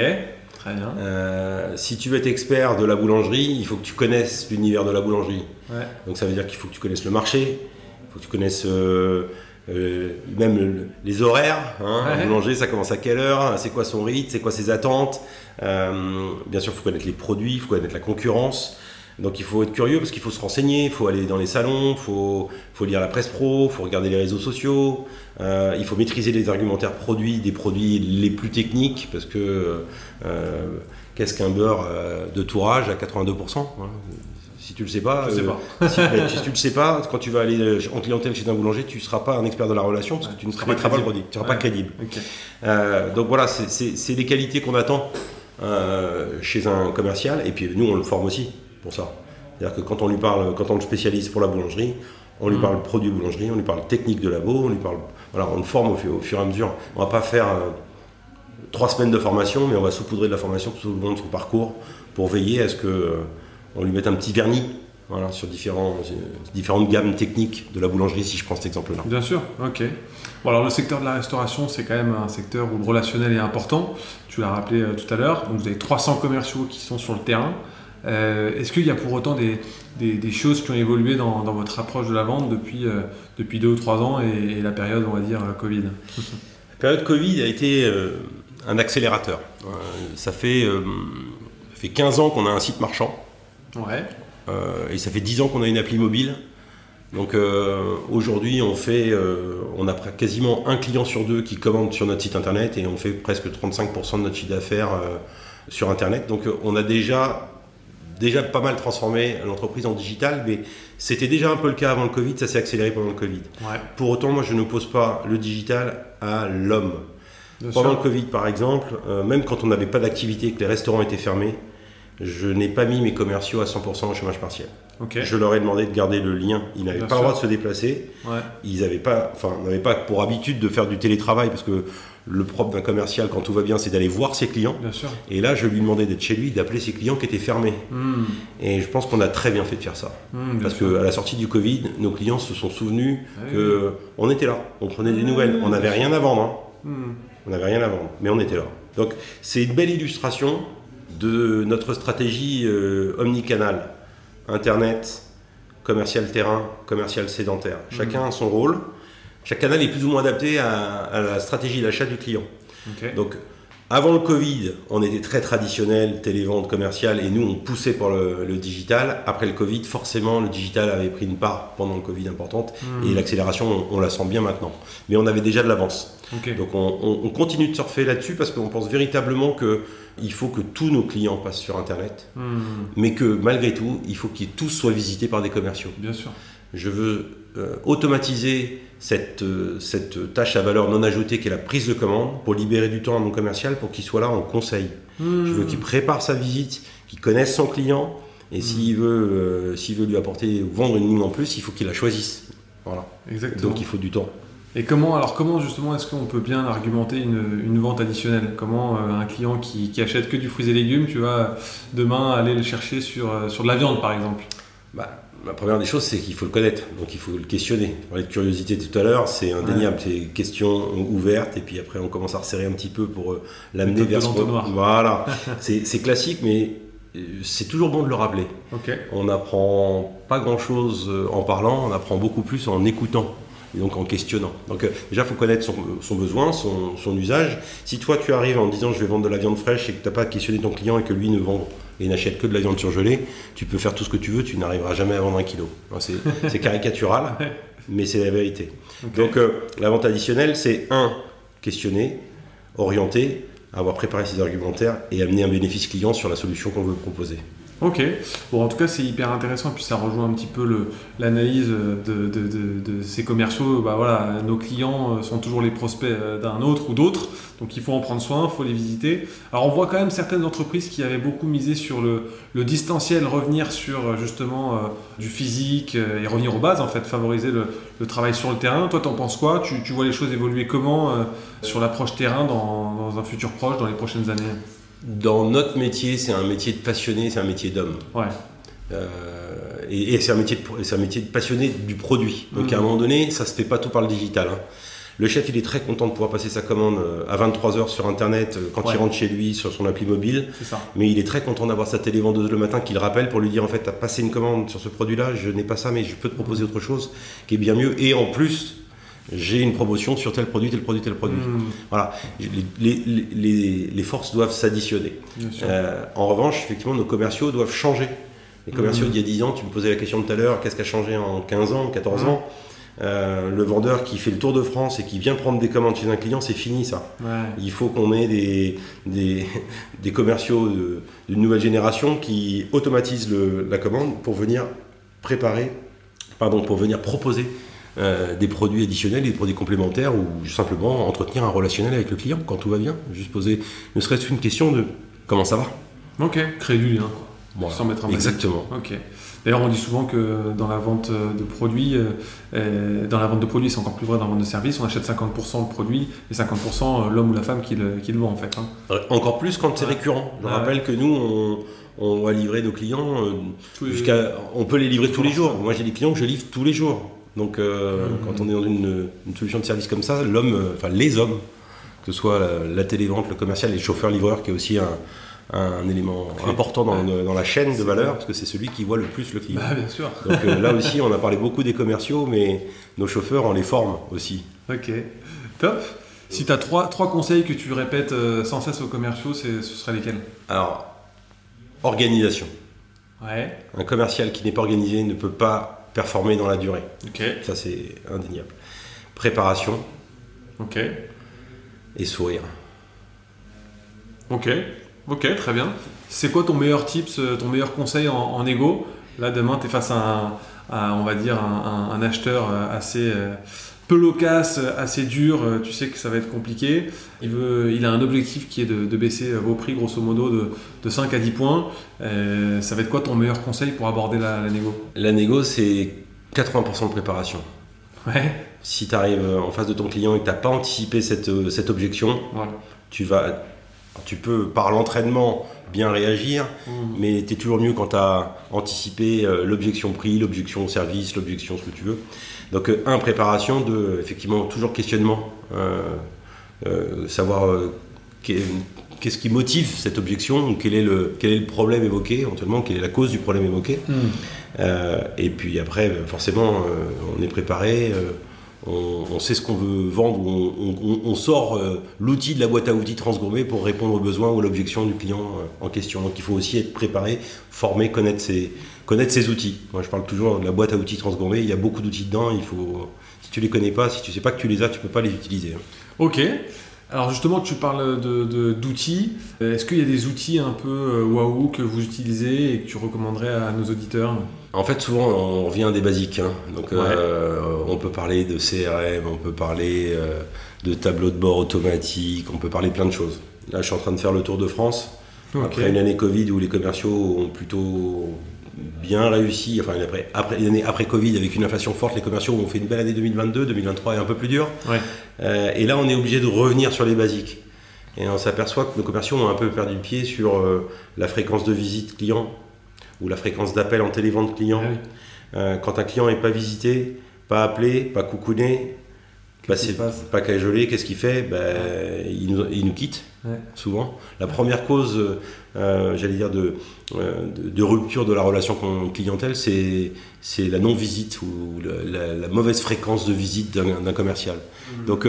B: très bien.
A: Euh, si tu veux être expert de la boulangerie, il faut que tu connaisses l'univers de la boulangerie.
B: Ouais.
A: Donc ça veut dire qu'il faut que tu connaisses le marché, il faut que tu connaisses euh, même le- les horaires. Hein,
B: Ouais.
A: Un boulanger, ça commence à quelle heure? C'est quoi son rythme? C'est quoi ses attentes? Bien sûr, il faut connaître les produits, il faut connaître la concurrence. Donc il faut être curieux parce qu'il faut se renseigner, il faut aller dans les salons, il faut, faut lire la presse pro, il faut regarder les réseaux sociaux, euh, il faut maîtriser les argumentaires produits, des produits les plus techniques parce que euh, qu'est-ce qu'un beurre euh, de tourage à 82% voilà. Si tu le sais pas,
B: Je sais
A: euh,
B: pas. <laughs>
A: si, ben, si tu le sais pas, quand tu vas aller euh, en clientèle chez un boulanger, tu ne seras pas un expert de la relation parce que tu ne
B: seras pas
A: pas, le
B: crédible.
A: produit, tu ne seras
B: Ouais.
A: pas crédible. Euh, donc voilà, c'est- des qualités qu'on attend euh, chez un commercial, et puis nous on le forme aussi pour ça. C'est-à-dire que quand on lui parle, quand on le spécialise pour la boulangerie, on lui
B: Mm.
A: parle produit boulangerie, on lui parle technique de labo, on lui parle, voilà, on le forme au, fur- au fur et à mesure. On va pas faire euh, trois semaines de formation, mais on va saupoudrer de la formation tout au long de son parcours pour veiller à ce que euh, on lui mette un petit vernis. Voilà, sur différents, euh, différentes gammes techniques de la boulangerie, si je prends cet exemple-là.
B: Bien sûr, ok. Bon, alors le secteur de la restauration, c'est quand même un secteur où le relationnel est important. Tu l'as rappelé euh, tout à l'heure. Donc vous avez 300 commerciaux qui sont sur le terrain. Euh, Est-ce qu'il y a pour autant des, des- des choses qui ont évolué dans, dans votre approche de la vente depuis, euh, depuis deux ou trois ans et, et la période, on va dire, Covid?
A: La période Covid a été euh, un accélérateur. Ça, fait, ça fait 15 ans qu'on a un site marchand
B: Ouais.
A: Euh, et ça fait 10 ans qu'on a une appli mobile. Donc euh, aujourd'hui, on fait, euh, on a quasiment un client sur deux qui commande sur notre site internet et on fait presque 35% de notre chiffre d'affaires euh, sur internet. Donc on a déjà déjà pas mal transformé l'entreprise en digital, mais c'était déjà un peu le cas avant le Covid, ça s'est accéléré pendant le Covid.
B: Ouais.
A: Pour autant, moi je n'oppose pas le digital à l'homme. Pendant
B: sûr.
A: le Covid, par exemple, même quand on n'avait pas d'activité, que les restaurants étaient fermés, je n'ai pas mis mes commerciaux à 100% au chômage partiel. Je leur ai demandé de garder le lien. Ils n'avaient pas le droit de se déplacer.
B: Ouais.
A: Ils n'avaient pas, enfin, n'avaient pas pour habitude de faire du télétravail parce que le propre d'un commercial, quand tout va bien, c'est d'aller voir ses clients.
B: Bien sûr.
A: Et là, je lui demandais d'être chez lui, d'appeler ses clients qui étaient fermés.
B: Hmm.
A: Et je pense qu'on a très bien fait de faire ça.
B: Hmm, bien
A: Parce qu'à la sortie du Covid, nos clients se sont souvenus
B: Ah oui.
A: que on était là, on prenait des nouvelles, on n'avait rien à vendre. hein.
B: Hmm.
A: On n'avait rien à vendre, mais on était là. Donc c'est une belle illustration de notre stratégie euh, omnicanal. Internet, commercial terrain, commercial sédentaire. Chacun a son rôle. Chaque canal est plus ou moins adapté à, à la stratégie d'achat du client. Donc avant le Covid, on était très traditionnel, télévente commerciale, et nous on poussait pour le, le digital. Après le Covid, forcément, le digital avait pris une part pendant le Covid importante,
B: Hmm.
A: et l'accélération, on, on la sent bien maintenant. Mais on avait déjà de l'avance. Donc on, on- on continue de surfer là-dessus parce qu'on pense véritablement qu'il faut que tous nos clients passent sur Internet,
B: Hmm.
A: mais que malgré tout, il faut qu'ils tous soient visités par des commerciaux.
B: Bien sûr.
A: Je veux euh, automatiser cette, euh, cette tâche à valeur non ajoutée qui est la prise de commande pour libérer du temps à mon commercial pour qu'il soit là en conseil.
B: Hmm.
A: Je veux qu'il prépare sa visite, qu'il connaisse son client Et s'il veut, euh, s'il veut lui apporter ou vendre une ligne en plus, il faut qu'il la choisisse. Voilà.
B: Exactement.
A: Donc il faut du temps.
B: Et comment, alors comment justement est-ce qu'on peut bien argumenter une, une vente additionnelle? Comment euh, un client qui, qui achète que du fruits et légumes, tu vas demain aller le chercher sur, sur de la viande par exemple?
A: Bah, la première des choses, c'est qu'il faut le connaître, donc il faut le questionner. On parlait de curiosité tout à l'heure, c'est indéniable, c'est question ouverte, et puis après on commence à resserrer un petit peu pour euh, l'amener vers ce. Voilà, <laughs> c'est classique, mais euh, c'est toujours bon de le rappeler. On n'apprend pas grand-chose euh, en parlant, on apprend beaucoup plus en écoutant. Et donc en questionnant. Donc euh, déjà, il faut connaître son, son besoin, son, son usage. Si toi, tu arrives en disant je vais vendre de la viande fraîche et que tu n'as pas questionné ton client et que lui ne vend et n'achète que de la viande surgelée, tu peux faire tout ce que tu veux, tu n'arriveras jamais à vendre un kilo. C'est caricatural, <laughs> mais c'est la vérité. Donc euh, la vente additionnelle, c'est un, questionner, orienter, avoir préparé ses argumentaires et amener un bénéfice client sur la solution qu'on veut proposer.
B: Ok. Bon, en tout cas, c'est hyper intéressant. Puis ça rejoint un petit peu l'analyse de, de- de- de ces commerciaux. Bah, voilà, nos clients euh, sont toujours les prospects euh, d'un autre ou d'autres. Donc il faut en prendre soin, il faut les visiter. Alors on voit quand même certaines entreprises qui avaient beaucoup misé sur le, le distanciel, revenir sur euh, justement du physique et revenir aux bases en fait, favoriser le, le travail sur le terrain. Toi, t'en penses quoi? Tu, tu vois les choses évoluer comment euh, sur l'approche terrain dans, dans un futur proche, dans les prochaines années?
A: Dans notre métier, c'est un métier de passionné, c'est un métier d'homme.
B: Ouais.
A: Euh, et et c'est un, métier de- un métier de passionné du produit. Donc
B: Mhm.
A: à un moment donné, ça se fait pas tout par le digital. hein. Le chef, il est très content de pouvoir passer sa commande euh, à 23h sur Internet euh, quand
B: Ouais.
A: il rentre chez lui sur son appli mobile.
B: Ça.
A: Mais il est très content d'avoir sa télévendeuse le matin qui le rappelle pour lui dire en fait, tu as passé une commande sur ce produit-là, je n'ai pas ça, mais je peux te proposer autre chose qui est bien mieux. Et en plus, j'ai une promotion sur tel produit, tel produit, tel produit.
B: Hmm,
A: Voilà, les, les- les- les forces doivent s'additionner. Euh, en revanche, effectivement, nos commerciaux doivent changer. Les commerciaux
B: Mhm.
A: d'il y a 10 ans, tu me posais la question tout à l'heure, qu'est-ce qui a changé en 15 ans, 14
B: Mhm.
A: ans Euh, Le vendeur qui fait le tour de France et qui vient prendre des commandes chez un client, c'est fini ça.
B: Ouais.
A: Il faut qu'on ait des, des, <laughs> des commerciaux de- d'une nouvelle génération qui automatisent le- la commande pour venir préparer, pardon, pour venir proposer euh, des produits additionnels, des produits complémentaires ou simplement entretenir un relationnel avec le client quand tout va bien. Juste poser ne serait-ce qu'une question de comment ça va.
B: Ok, créer du lien, quoi.
A: Voilà.
B: Sans mettre un
A: Exactement.
B: Ok. D'ailleurs, on dit souvent que dans la vente de produits, euh, euh, dans la vente de produits, c'est encore plus vrai dans la vente de services, on achète 50% le produit et 50% euh, l'homme ou la femme qui le, qui le vend en fait. hein.
A: Encore plus quand c'est
B: Ouais.
A: récurrent. Je
B: Ouais.
A: rappelle que nous, on, on va livrer nos clients euh, jusqu'à. On peut les livrer tous les jours.
B: ensemble.
A: Moi, j'ai des clients que je livre tous les jours. Donc, euh, quand on est dans une, une solution de service comme ça, l'homme, euh, enfin les hommes, que ce soit la, la télévente, le commercial, les chauffeurs-livreurs, qui est aussi un, un élément important dans,
B: ouais.
A: dans la chaîne de valeur, parce que c'est celui qui voit le plus le client.
B: Bah, bien sûr.
A: Donc euh, là aussi, on a parlé beaucoup des commerciaux, mais nos chauffeurs, on les forme aussi.
B: Ok. Top. Si tu as trois, trois conseils que tu répètes euh, sans cesse aux commerciaux, ce seraient lesquels?
A: Alors, organisation.
B: Ouais.
A: Un commercial qui n'est pas organisé ne peut pas performer dans la durée.
B: Ok.
A: Ça, c'est indéniable. Préparation
B: Ok.
A: et sourire.
B: Ok. Ok, très bien. C'est quoi ton meilleur tips, euh, ton meilleur conseil en, en égo? Là, demain, tu es face à, un, à, on va dire, un, un- un acheteur euh, assez euh, peu loquace, assez dur. euh, Tu sais que ça va être compliqué. Il, veut, il a un objectif qui est de, de baisser euh, vos prix, grosso modo, de, de 5 à 10 points. Euh, ça va être quoi ton meilleur conseil pour aborder la, la négo?
A: La négo, c'est 80% de préparation.
B: Ouais.
A: Si tu arrives en face de ton client et que tu n'as pas anticipé cette, cette objection,
B: Voilà.
A: tu vas. Tu peux, par l'entraînement, bien réagir,
B: Mmh.
A: mais tu es toujours mieux quand tu as anticipé euh, l'objection prix, l'objection service, l'objection ce que tu veux. Donc, euh, un, préparation, deux, effectivement, toujours questionnement, euh, euh, savoir qu'est- qu'est-ce qui motive cette objection, ou quel est, le, quel est le problème évoqué, éventuellement, quelle est la cause du problème évoqué.
B: Mmh.
A: Euh, et puis après, euh, forcément, euh, on est préparé, euh, on, on sait ce qu'on veut vendre, on, on- on sort l'outil de la boîte à outils transgourmet pour répondre aux besoins ou à l'objection du client en question. Donc il faut aussi être préparé, formé, connaître ses, connaître ses outils. Moi je parle toujours de la boîte à outils transgourmet, il y a beaucoup d'outils dedans, il faut, si tu les connais pas, si tu sais pas que tu les as, tu peux pas les utiliser. hein.
B: Ok. Alors justement, tu parles de- de- d'outils. Euh, Est-ce qu'il y a des outils un peu euh, waouh que vous utilisez et que tu recommanderais à nos auditeurs?
A: En fait, souvent, on revient des basiques. hein. Donc,
B: Ouais.
A: euh, on peut parler de CRM, on peut parler euh, de tableau de bord automatique, on peut parler plein de choses. Là, je suis en train de faire le tour de France.
B: Ok.
A: Après une année Covid où les commerciaux ont plutôt bien réussi, enfin après, après l'année après Covid avec une inflation forte, les commerciaux ont fait une belle année 2022, 2023 est un peu plus dur. Euh, et là on est obligé de revenir sur les basiques. Et on s'aperçoit que nos commerciaux ont un peu perdu le pied sur euh, la fréquence de visite client ou la fréquence d'appel en télévente client. Ah euh, quand un client n'est pas visité, pas appelé, pas coucouné, pas, pas cajoler, qu'est-ce qu'il fait ben, il, nous, quitte, souvent. La première cause, euh, j'allais dire, de, de, rupture de la relation clientèle, c'est la non-visite ou la, mauvaise fréquence de visite d'un commercial. Mmh. Donc,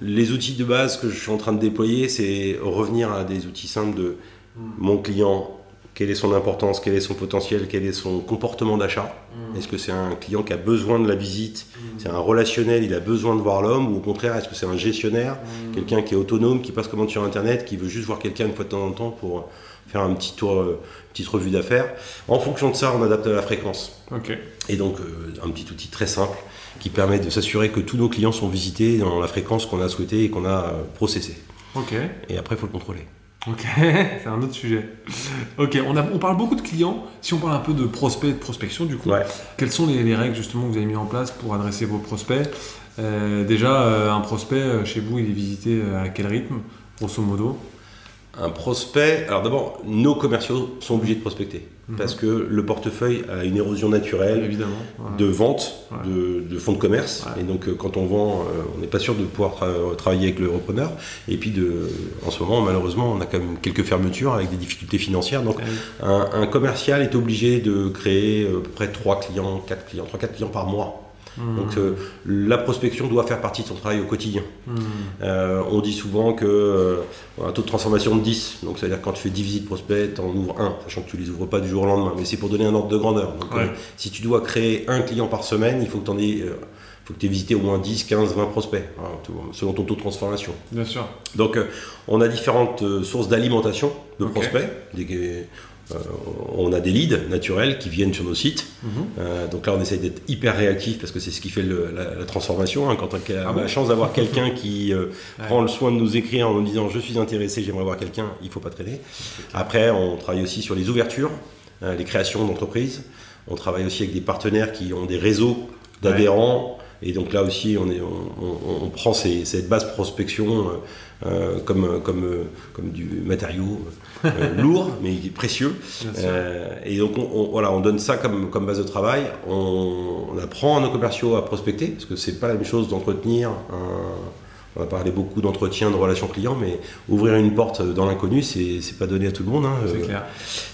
A: les outils de base que je suis en train de déployer, c'est revenir à des outils simples de hmm. mon client, quelle est son importance, quel est son potentiel, quel est son comportement d'achat. Hmm. Est-ce que c'est un client qui a besoin de la visite, hmm. c'est un relationnel, il a besoin de voir l'homme, ou au contraire, est-ce que c'est un gestionnaire, quelqu'un qui est autonome, qui passe commande sur Internet, qui veut juste voir quelqu'un une fois de temps en temps pour faire un petit tour, euh, petite revue d'affaires. En fonction de ça, on adapte la fréquence. Et donc, euh, un petit outil très simple qui permet de s'assurer que tous nos clients sont visités dans la fréquence qu'on a souhaité et qu'on a euh, processé.
B: Ok.
A: Et après, il faut le contrôler.
B: Ok, <laughs> c'est un autre sujet. Ok, on, a, on, parle beaucoup de clients. Si on parle un peu de prospects, de prospection, du coup, quelles sont les, règles justement que vous avez mis en place pour adresser vos prospects? Euh, Déjà, euh, un prospect chez vous, il est visité à quel rythme, grosso modo?
A: Un prospect, alors d'abord, nos commerciaux sont obligés de prospecter mhm. parce que le portefeuille a une érosion naturelle
B: Évidemment,
A: de vente de, fonds de commerce. Et donc, euh, quand on vend, euh, on n'est pas sûr de pouvoir travailler avec le repreneur. Et puis, de, en ce moment, malheureusement, on a quand même quelques fermetures avec des difficultés financières. Donc, un, un, commercial est obligé de créer euh, à peu près 3 clients, 4 clients, 3-4 clients par mois Hmm. Donc euh, la prospection doit faire partie de son travail au quotidien. Hmm. Euh, on dit souvent que euh, un taux de transformation de 10, donc c'est-à-dire quand tu fais 10 visites prospects, tu en ouvres un, sachant que tu les ouvres pas du jour au lendemain, mais c'est pour donner un ordre de grandeur. Donc, si tu dois créer un client par semaine, il faut que tu aies faut que tu aies visité au moins 10, 15, 20 prospects, hein, selon ton taux de transformation.
B: Bien sûr.
A: Donc, on a différentes sources d'alimentation de prospects. Des, euh, on a des leads naturels qui viennent sur nos sites. Mhm. Euh, donc là, on essaye d'être hyper réactif parce que c'est ce qui fait la, transformation. Hein. quand on a ah la chance d'avoir quelqu'un qui euh, <laughs> prend le soin de nous écrire en nous disant je suis intéressé, j'aimerais voir quelqu'un, il ne faut pas traîner. Après, on travaille aussi sur les ouvertures, les créations d'entreprises. On travaille aussi avec des partenaires qui ont des réseaux d'adhérents. Et donc là aussi, on, est, on, prend cette base prospection comme, comme, comme du matériau euh, <laughs> lourd, mais précieux. Euh, et donc, on, voilà, on donne ça comme, comme base de travail. On, apprend à nos commerciaux à prospecter, parce que c'est pas la même chose d'entretenir on a parlé beaucoup d'entretien, de relations clients, mais ouvrir une porte dans l'inconnu, c'est, c'est pas donné à tout le monde. Hein.
B: C'est clair.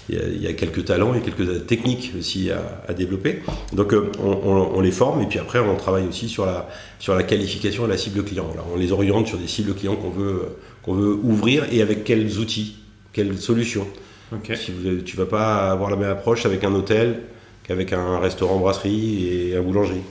A: Il y, a, quelques talents et quelques techniques aussi à, développer. Donc on, les forme et puis après on travaille aussi sur la, sur la qualification et la cible client. on les oriente sur des cibles clients qu'on veut, qu'on veut ouvrir et avec quels outils quelle solution. Si vous, tu vas pas avoir la même approche avec un hôtel qu'avec un restaurant brasserie et un boulangerie.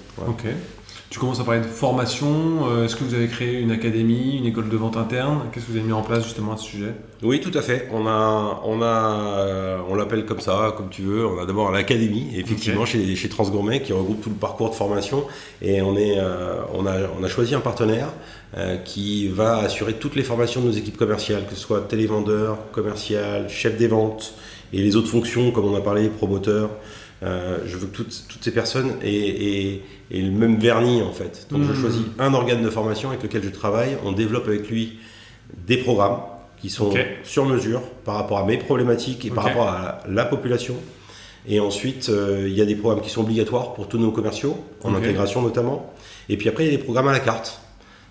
B: Tu commences à parler de formation. Euh, est-ce que vous avez créé une académie, une école de vente interne? Qu'est-ce que vous avez mis en place justement à ce sujet?
A: Oui, tout à fait. On a, on a, on l'appelle comme ça, comme tu veux. On a d'abord l'académie, effectivement, chez, chez Transgourmet, qui regroupe tout le parcours de formation. Et on est, euh, on a, on a choisi un partenaire euh, qui va assurer toutes les formations de nos équipes commerciales, que ce soit télévendeur, commercial, chef des ventes et les autres fonctions, comme on a parlé, promoteur. Euh, je veux que toutes, toutes ces personnes aient, le même vernis en fait. Donc je hmm. choisis un organe de formation avec lequel je travaille. On développe avec lui des programmes qui sont sur mesure par rapport à mes problématiques et par rapport à la population. Et ensuite, euh, il y a des programmes qui sont obligatoires pour tous nos commerciaux, en intégration notamment. Et puis après, il y a des programmes à la carte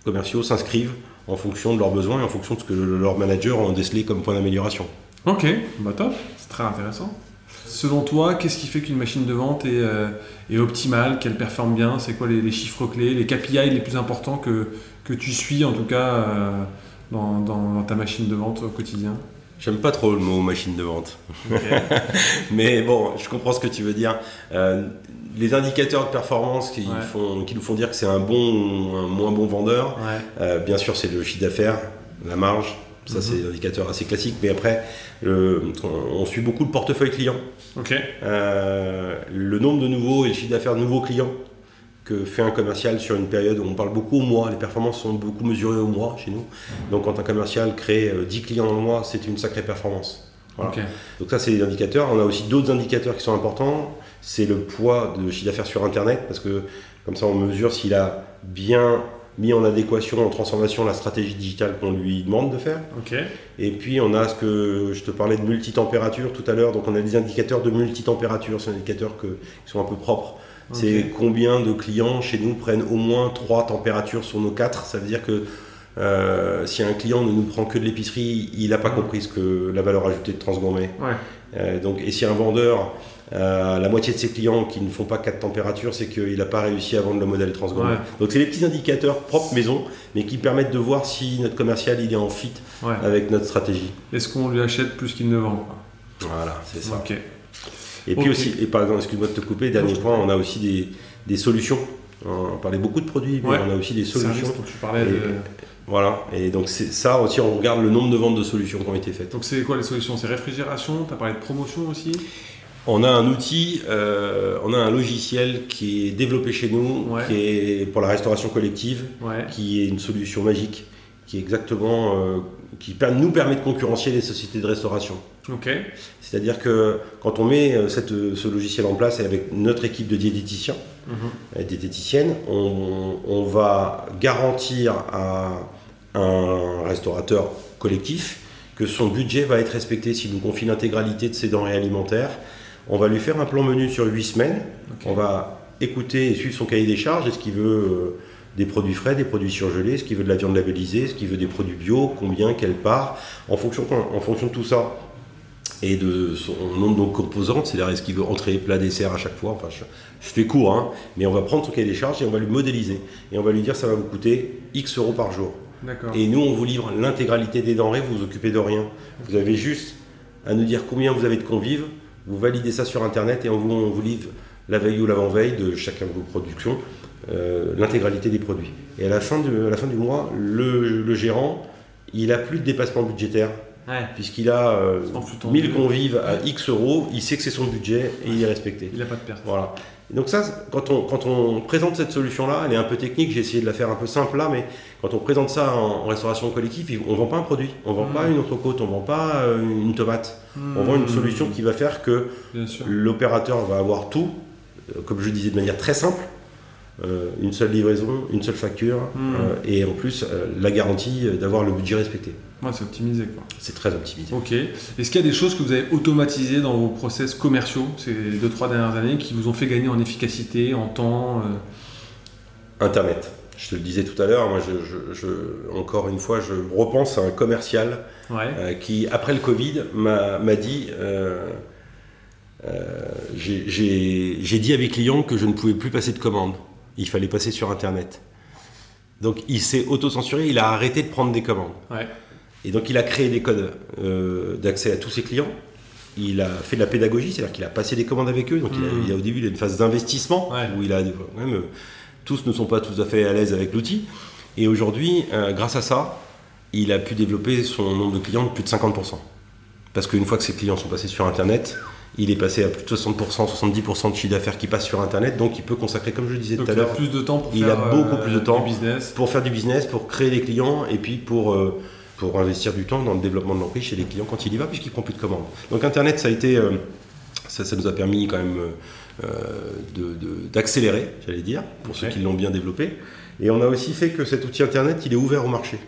A: commerciaux s'inscrivent en fonction de leurs besoins et en fonction de ce que leurs managers ont décelé comme point d'amélioration.
B: Ok, bah top, c'est très intéressant. Selon toi, qu'est-ce qui fait qu'une machine de vente est, euh, optimale, qu'elle performe bien? C'est quoi les, chiffres clés, les KPI les plus importants que, que tu suis en tout cas euh, dans, ta machine de vente au quotidien?
A: J'aime pas trop le mot machine de vente. <laughs> Mais bon, je comprends ce que tu veux dire. Euh, les indicateurs de performance qui, font, qui nous font dire que c'est un bon ou un moins bon vendeur, euh, bien sûr, c'est le chiffre d'affaires, la marge. Ça, mhm. c'est un indicateur assez classique. Mais après, on, suit beaucoup le portefeuille client. Euh, le nombre de nouveaux et le chiffre d'affaires de nouveaux clients que fait un commercial sur une période où on parle beaucoup au mois. Les performances sont beaucoup mesurées au mois chez nous. Donc, quand un commercial crée 10 euh, clients dans le mois, c'est une sacrée performance. Donc ça, c'est les indicateurs. On a aussi d'autres indicateurs qui sont importants. C'est le poids de chiffre d'affaires sur Internet, parce que comme ça, on mesure s'il a bien mis en adéquation, en transformation la stratégie digitale qu'on lui demande de faire. Et puis on a ce que je te parlais de multitempérature tout à l'heure, donc on a des indicateurs de multitempérature, c'est des indicateurs qui sont un peu propres. C'est combien de clients chez nous prennent au moins trois températures sur nos quatre. Ça veut dire que euh, si un client ne nous prend que de l'épicerie, il n'a pas compris ce que la valeur ajoutée de Transgourmet. Euh, donc, et si un vendeur, euh, la moitié de ses clients qui ne font pas quatre températures, c'est qu'il n'a pas réussi à vendre le modèle Transgourmet. Donc c'est les petits indicateurs propres maison, mais qui permettent de voir si notre commercial il est en fit avec notre stratégie.
B: Est-ce qu'on lui achète plus qu'il ne vend
A: Voilà, c'est ça. Et puis aussi, et par exemple, excuse-moi de te couper, dernier point, on a aussi des, des solutions. On parlait beaucoup de produits, mais on a aussi des solutions.
B: tu parlais de...
A: Voilà, et donc c'est ça aussi, on regarde le nombre de ventes de solutions qui ont été faites.
B: Donc c'est quoi les solutions? C'est réfrigération, tu as parlé de promotion aussi?
A: On a un outil, euh, on a un logiciel qui est développé chez nous, qui est pour la restauration collective, qui est une solution magique, qui est exactement, euh, qui nous permet de concurrencier les sociétés de restauration.
B: Ok.
A: C'est-à-dire que quand on met euh, cette, ce logiciel en place avec notre équipe de diététiciens, mhm. et diététiciennes, on, on, va garantir à un restaurateur collectif que son budget va être respecté s'il nous confie l'intégralité de ses denrées alimentaires. On va lui faire un plan menu sur 8 semaines. On va écouter et suivre son cahier des charges. Est-ce qu'il veut euh, des produits frais, des produits surgelés? Est-ce qu'il veut de la viande labellisée? Est-ce qu'il veut des produits bio? Combien? Quelle part? En fonction, en fonction de tout ça et de son nombre de composantes, c'est-à-dire est-ce qu'il veut entrer plat, dessert à chaque fois? Enfin, je, fais court, hein, mais on va prendre son cahier des charges et on va lui modéliser. Et on va lui dire ça va vous coûter X euros par jour. Et nous, on vous livre l'intégralité des denrées, vous vous occupez de rien. Vous avez juste à nous dire combien vous avez de convives, vous validez ça sur Internet et on vous, livre la veille ou l'avant-veille de chacun de vos productions, euh, l'intégralité des produits. Et à la fin, de, la fin du mois, le, gérant, il n'a plus de dépassement budgétaire. Puisqu'il a 1000 euh, convives à X euros, il sait que c'est son budget et il est respecté.
B: Il n'a pas de perte.
A: Voilà donc ça, quand on, quand on présente cette solution-là, elle est un peu technique, j'ai essayé de la faire un peu simple là, mais quand on présente ça en, restauration collective, on ne vend pas un produit, on ne vend pas une autre côte, on ne vend pas une tomate. On vend une solution qui va faire que l'opérateur va avoir tout, euh, comme je disais de manière très simple, euh, une seule livraison, une seule facture, mmh. et en plus la garantie d'avoir le budget respecté.
B: Ouais, c'est optimisé. quoi.
A: C'est très optimisé.
B: Ok. Est-ce qu'il y a des choses que vous avez automatisées dans vos process commerciaux ces deux, trois dernières années qui vous ont fait gagner en efficacité, en temps
A: euh Internet. Je te le disais tout à l'heure, moi, je, encore une fois, je repense à un commercial euh, qui, après le Covid, m'a dit euh, j'ai dit à mes clients que je ne pouvais plus passer de commandes. Il fallait passer sur Internet. Donc il s'est auto-censuré, il a arrêté de prendre des commandes.
B: Ouais.
A: Et donc il a créé des codes euh, d'accès à tous ses clients. Il a fait de la pédagogie, c'est-à-dire qu'il a passé des commandes avec eux. Donc il, a, au début il a une phase d'investissement où il a même euh, tous ne sont pas tout à fait à l'aise avec l'outil. Et aujourd'hui, euh, grâce à ça, il a pu développer son nombre de clients de plus de 50%. Parce qu'une fois que ses clients sont passés sur Internet, il est passé à plus de 60%, 70% de chiffre d'affaires qui passe sur Internet, donc il peut consacrer, comme je le disais tout à l'heure,
B: plus de temps pour
A: il
B: a
A: beaucoup plus de temps pour faire du business, pour créer des clients et puis pour pour investir du temps dans le développement de l'entreprise chez les clients quand il y va, puisqu'il prend plus de commandes. Donc Internet, ça a été, euh, ça, nous a permis quand même euh, d'accélérer, j'allais dire, pour ceux qui l'ont bien développé. Et on a aussi fait que cet outil Internet, il est ouvert au marché.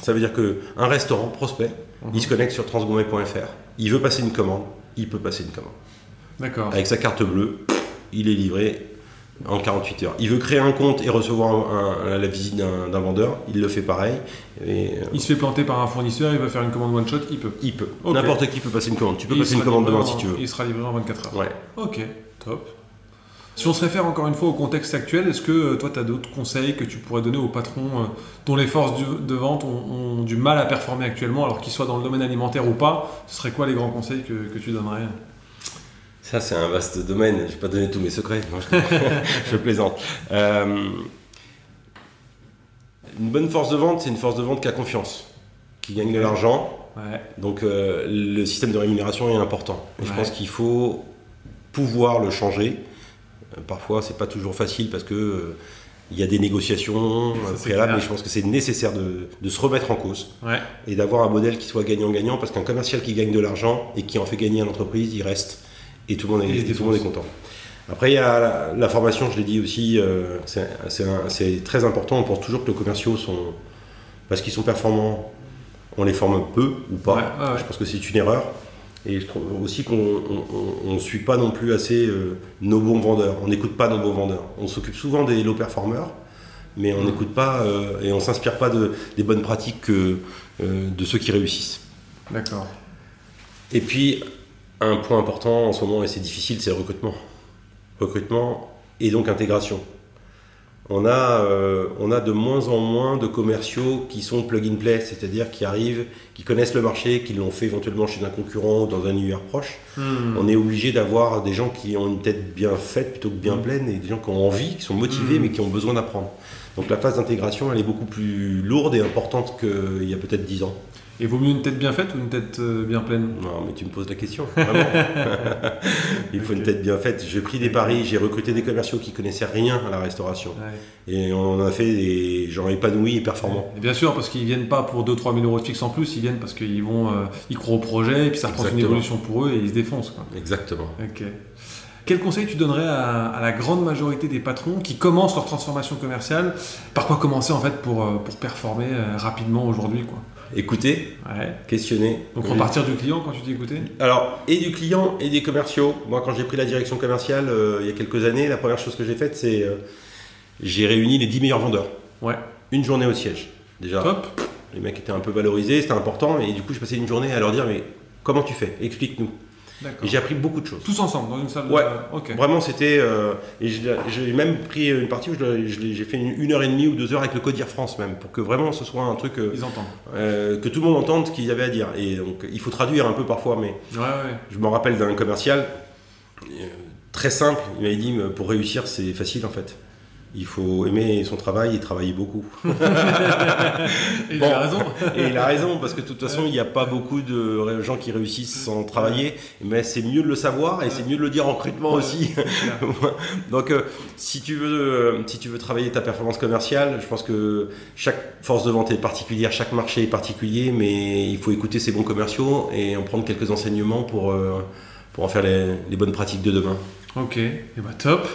A: Ça veut dire qu'un restaurant prospect, il se connecte sur transgourmet.fr, il veut passer une commande, il peut passer une commande.
B: D'accord.
A: Avec sa carte bleue, il est livré en 48 heures. Il veut créer un compte et recevoir la visite d'un vendeur, il le fait pareil.
B: Et, euh, il se fait planter par un fournisseur, il veut faire une commande one shot, il peut.
A: Il peut. N'importe qui peut passer une commande. Tu peux passer une commande demain si tu veux.
B: Il sera livré en 24 heures.
A: Ouais.
B: Ok, top. Si on se réfère encore une fois au contexte actuel, est-ce que euh, toi tu as d'autres conseils que tu pourrais donner aux patrons euh, dont les forces de vente ont, du mal à performer actuellement, alors qu'ils soient dans le domaine alimentaire ou pas Ce serait quoi les grands conseils que tu donnerais?
A: Ça, c'est un vaste domaine. Je ne vais pas donner tous mes secrets. <laughs> je, plaisante. Euh, une bonne force de vente, c'est une force de vente qui a confiance, qui gagne de l'argent. Donc, euh, le système de rémunération est important. je pense qu'il faut pouvoir le changer. Euh, parfois, c'est pas toujours facile parce que Il y a des négociations préalables, mais je pense que c'est nécessaire de, se remettre en cause et d'avoir un modèle qui soit gagnant-gagnant, parce qu'un commercial qui gagne de l'argent et qui en fait gagner à l'entreprise, il reste et tout le monde est, tout le monde est content. Après, il y a la, formation, je l'ai dit aussi, euh, c'est très important. On pense toujours que nos commerciaux sont, parce qu'ils sont performants, on les forme peu ou pas. Je pense que c'est une erreur. Et je trouve aussi qu'on ne suit pas non plus assez euh, nos bons vendeurs. On n'écoute pas nos bons vendeurs. On s'occupe souvent des low performers, mais on mm. n'écoute pas euh, et on s'inspire pas de, des bonnes pratiques de ceux qui réussissent.
B: D'accord.
A: Et puis, un point important en ce moment, et c'est difficile, c'est le recrutement. Recrutement et donc intégration. On a, euh, on a de moins en moins de commerciaux qui sont plug and play, c'est-à-dire qui arrivent, qui connaissent le marché, qui l'ont fait éventuellement chez un concurrent ou dans un univers proche. Hmm. On est obligé d'avoir des gens qui ont une tête bien faite plutôt que bien hmm. pleine et des gens qui ont envie, qui sont motivés hmm. mais qui ont besoin d'apprendre. Donc la phase d'intégration, elle est beaucoup plus lourde et importante qu'il y a peut-être 10 ans.
B: Et vaut mieux une tête bien faite ou une tête euh, bien pleine?
A: Non, mais tu me poses la question, vraiment. <laughs> Il faut une tête bien faite. J'ai pris des paris, j'ai recruté des commerciaux qui connaissaient rien à la restauration. Et on a fait des gens épanouis et performants.
B: Et bien sûr, parce qu'ils viennent pas pour 2-3 000 euros de fixe en plus, ils viennent parce qu'ils vont, euh, ils croient au projet, et puis ça reprend une évolution pour eux et ils se défoncent. Quoi.
A: Exactement.
B: Ok. Quel conseil tu donnerais à, la grande majorité des patrons qui commencent leur transformation commerciale? Par quoi commencer en fait pour, euh, pour performer rapidement aujourd'hui quoi?
A: Écouter, questionner.
B: Donc repartir du client quand tu dis écouter
A: Alors, et du client et des commerciaux. Moi, quand j'ai pris la direction commerciale euh, il y a quelques années, la première chose que j'ai faite, c'est euh, j'ai réuni les 10 meilleurs vendeurs.
B: Ouais.
A: Une journée au siège. Déjà,
B: Top.
A: les mecs étaient un peu valorisés, c'était important, et du coup, je passais une journée à leur dire, mais comment tu fais? Explique-nous. Et j'ai appris beaucoup de choses.
B: Tous ensemble, dans une salle
A: Ouais. Vraiment, c'était. Euh, et j'ai même pris une partie où j'ai fait une, heure et demie ou deux heures avec le Codir France, même, pour que vraiment ce soit un truc.
B: Euh, Ils entendent.
A: Euh, que tout le monde entende ce qu'il y avait à dire. Et donc, il faut traduire un peu parfois, mais. Je me rappelle d'un commercial, très simple, il m'avait dit pour réussir, c'est facile en fait il faut aimer son travail et travailler beaucoup. <laughs>
B: et il a raison.
A: et il a raison, parce que de toute façon, il n'y a pas beaucoup de gens qui réussissent sans travailler, mais c'est mieux de le savoir et c'est mieux de le dire en recrutement aussi. <laughs> Donc, euh, si, tu veux, euh, si tu veux travailler ta performance commerciale, je pense que chaque force de vente est particulière, chaque marché est particulier, mais il faut écouter ses bons commerciaux et en prendre quelques enseignements pour, euh, pour en faire les, les bonnes pratiques de demain.
B: Ok, et bah top.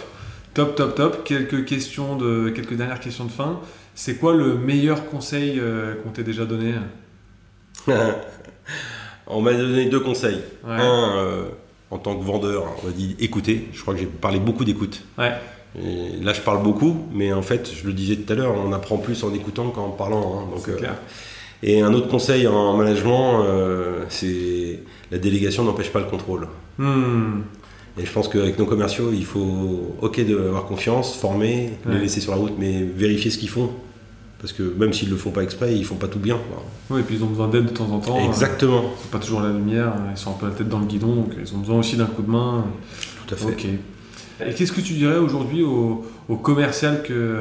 B: Top, top, top. Quelques questions de, quelques dernières questions de fin. C'est quoi le meilleur conseil euh, qu'on t'ait déjà donné <laughs>
A: On m'a donné deux conseils. Un, euh, en tant que vendeur, on m'a dit écouter. Je crois que j'ai parlé beaucoup d'écoute.
B: Ouais.
A: là, je parle beaucoup, mais en fait, je le disais tout à l'heure, on apprend plus en écoutant qu'en parlant. Hein. donc, euh, et un autre conseil en management, c'est la délégation n'empêche pas le contrôle.
B: Hmm.
A: Et je pense qu'avec nos commerciaux, il faut, ok, de avoir confiance, former, les laisser sur la route, mais vérifier ce qu'ils font. Parce que même s'ils ne le font pas exprès, ils font pas tout bien.
B: Oui, et puis ils ont besoin d'aide de temps en temps.
A: Exactement.
B: c'est pas toujours la lumière, ils sont un peu la tête dans le guidon, donc ils ont besoin aussi d'un coup de main.
A: Tout à fait.
B: Ok. Et qu'est-ce que tu dirais aujourd'hui au, commercial que,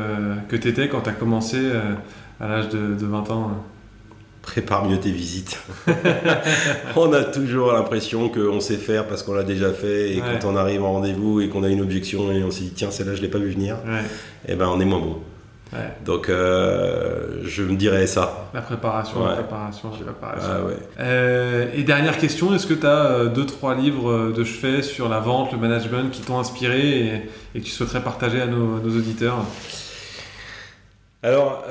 B: que tu étais quand tu as commencé euh, à l'âge de, de 20 ans
A: prépare mieux tes visites. <laughs> on a toujours l'impression qu'on sait faire parce qu'on l'a déjà fait et quand on arrive en rendez-vous et qu'on a une objection et on s'est dit tiens celle-là je l'ai pas vu venir, et eh ben on est moins bon. Donc euh, je me dirais ça.
B: La préparation, la préparation, la préparation. Ah euh, et dernière question, est-ce que tu as euh, deux trois livres de chevet sur la vente, le management qui t'ont inspiré et, et, que tu souhaiterais partager à nos, nos auditeurs?
A: Alors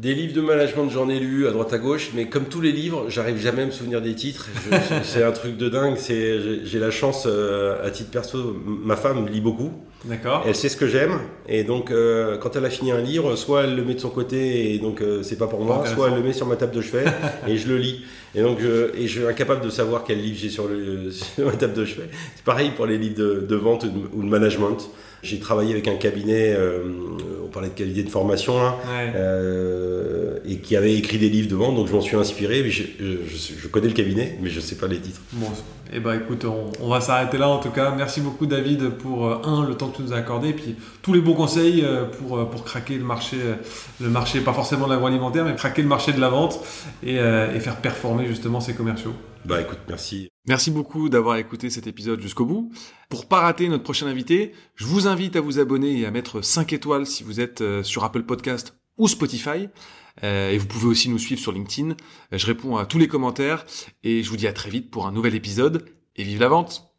A: des livres de management, j'en ai lu à droite à gauche, mais comme tous les livres, j'arrive jamais à me souvenir des titres. <laughs> c'est un truc de dingue. J'ai la chance, euh, à titre perso, ma femme lit beaucoup.
B: D'accord.
A: Elle sait ce que j'aime, et donc euh, quand elle a fini un livre, soit elle le met de son côté, et donc euh, c'est pas pour moi, soit elle le met sur ma table de chevet, <laughs> et je le lis. Et donc, je, et je suis incapable de savoir quel livre j'ai sur, <laughs> sur, ma table de chevet. C'est pareil pour les livres de, de vente ou de management. J'ai travaillé avec un cabinet, euh, on parlait de cabinet de formation, hein, euh, et qui avait écrit des livres de vente, donc je m'en suis inspiré. Mais je, je, connais le cabinet, mais je ne sais pas les titres.
B: Bon, et eh ben écoute, on, va s'arrêter là en tout cas. Merci beaucoup David pour euh, un le temps que tu nous as accordé, et puis tous les bons conseils pour, pour craquer le marché, le marché, pas forcément de l'agroalimentaire, mais craquer le marché de la vente et, et faire performer justement ces commerciaux.
A: Bah écoute, merci.
B: Merci beaucoup d'avoir écouté cet épisode jusqu'au bout. Pour pas rater notre prochain invité, je vous invite à vous abonner et à mettre 5 étoiles si vous êtes euh, sur Apple Podcast ou Spotify. Euh, et vous pouvez aussi nous suivre sur LinkedIn. Je réponds à tous les commentaires et je vous dis à très vite pour un nouvel épisode et vive la vente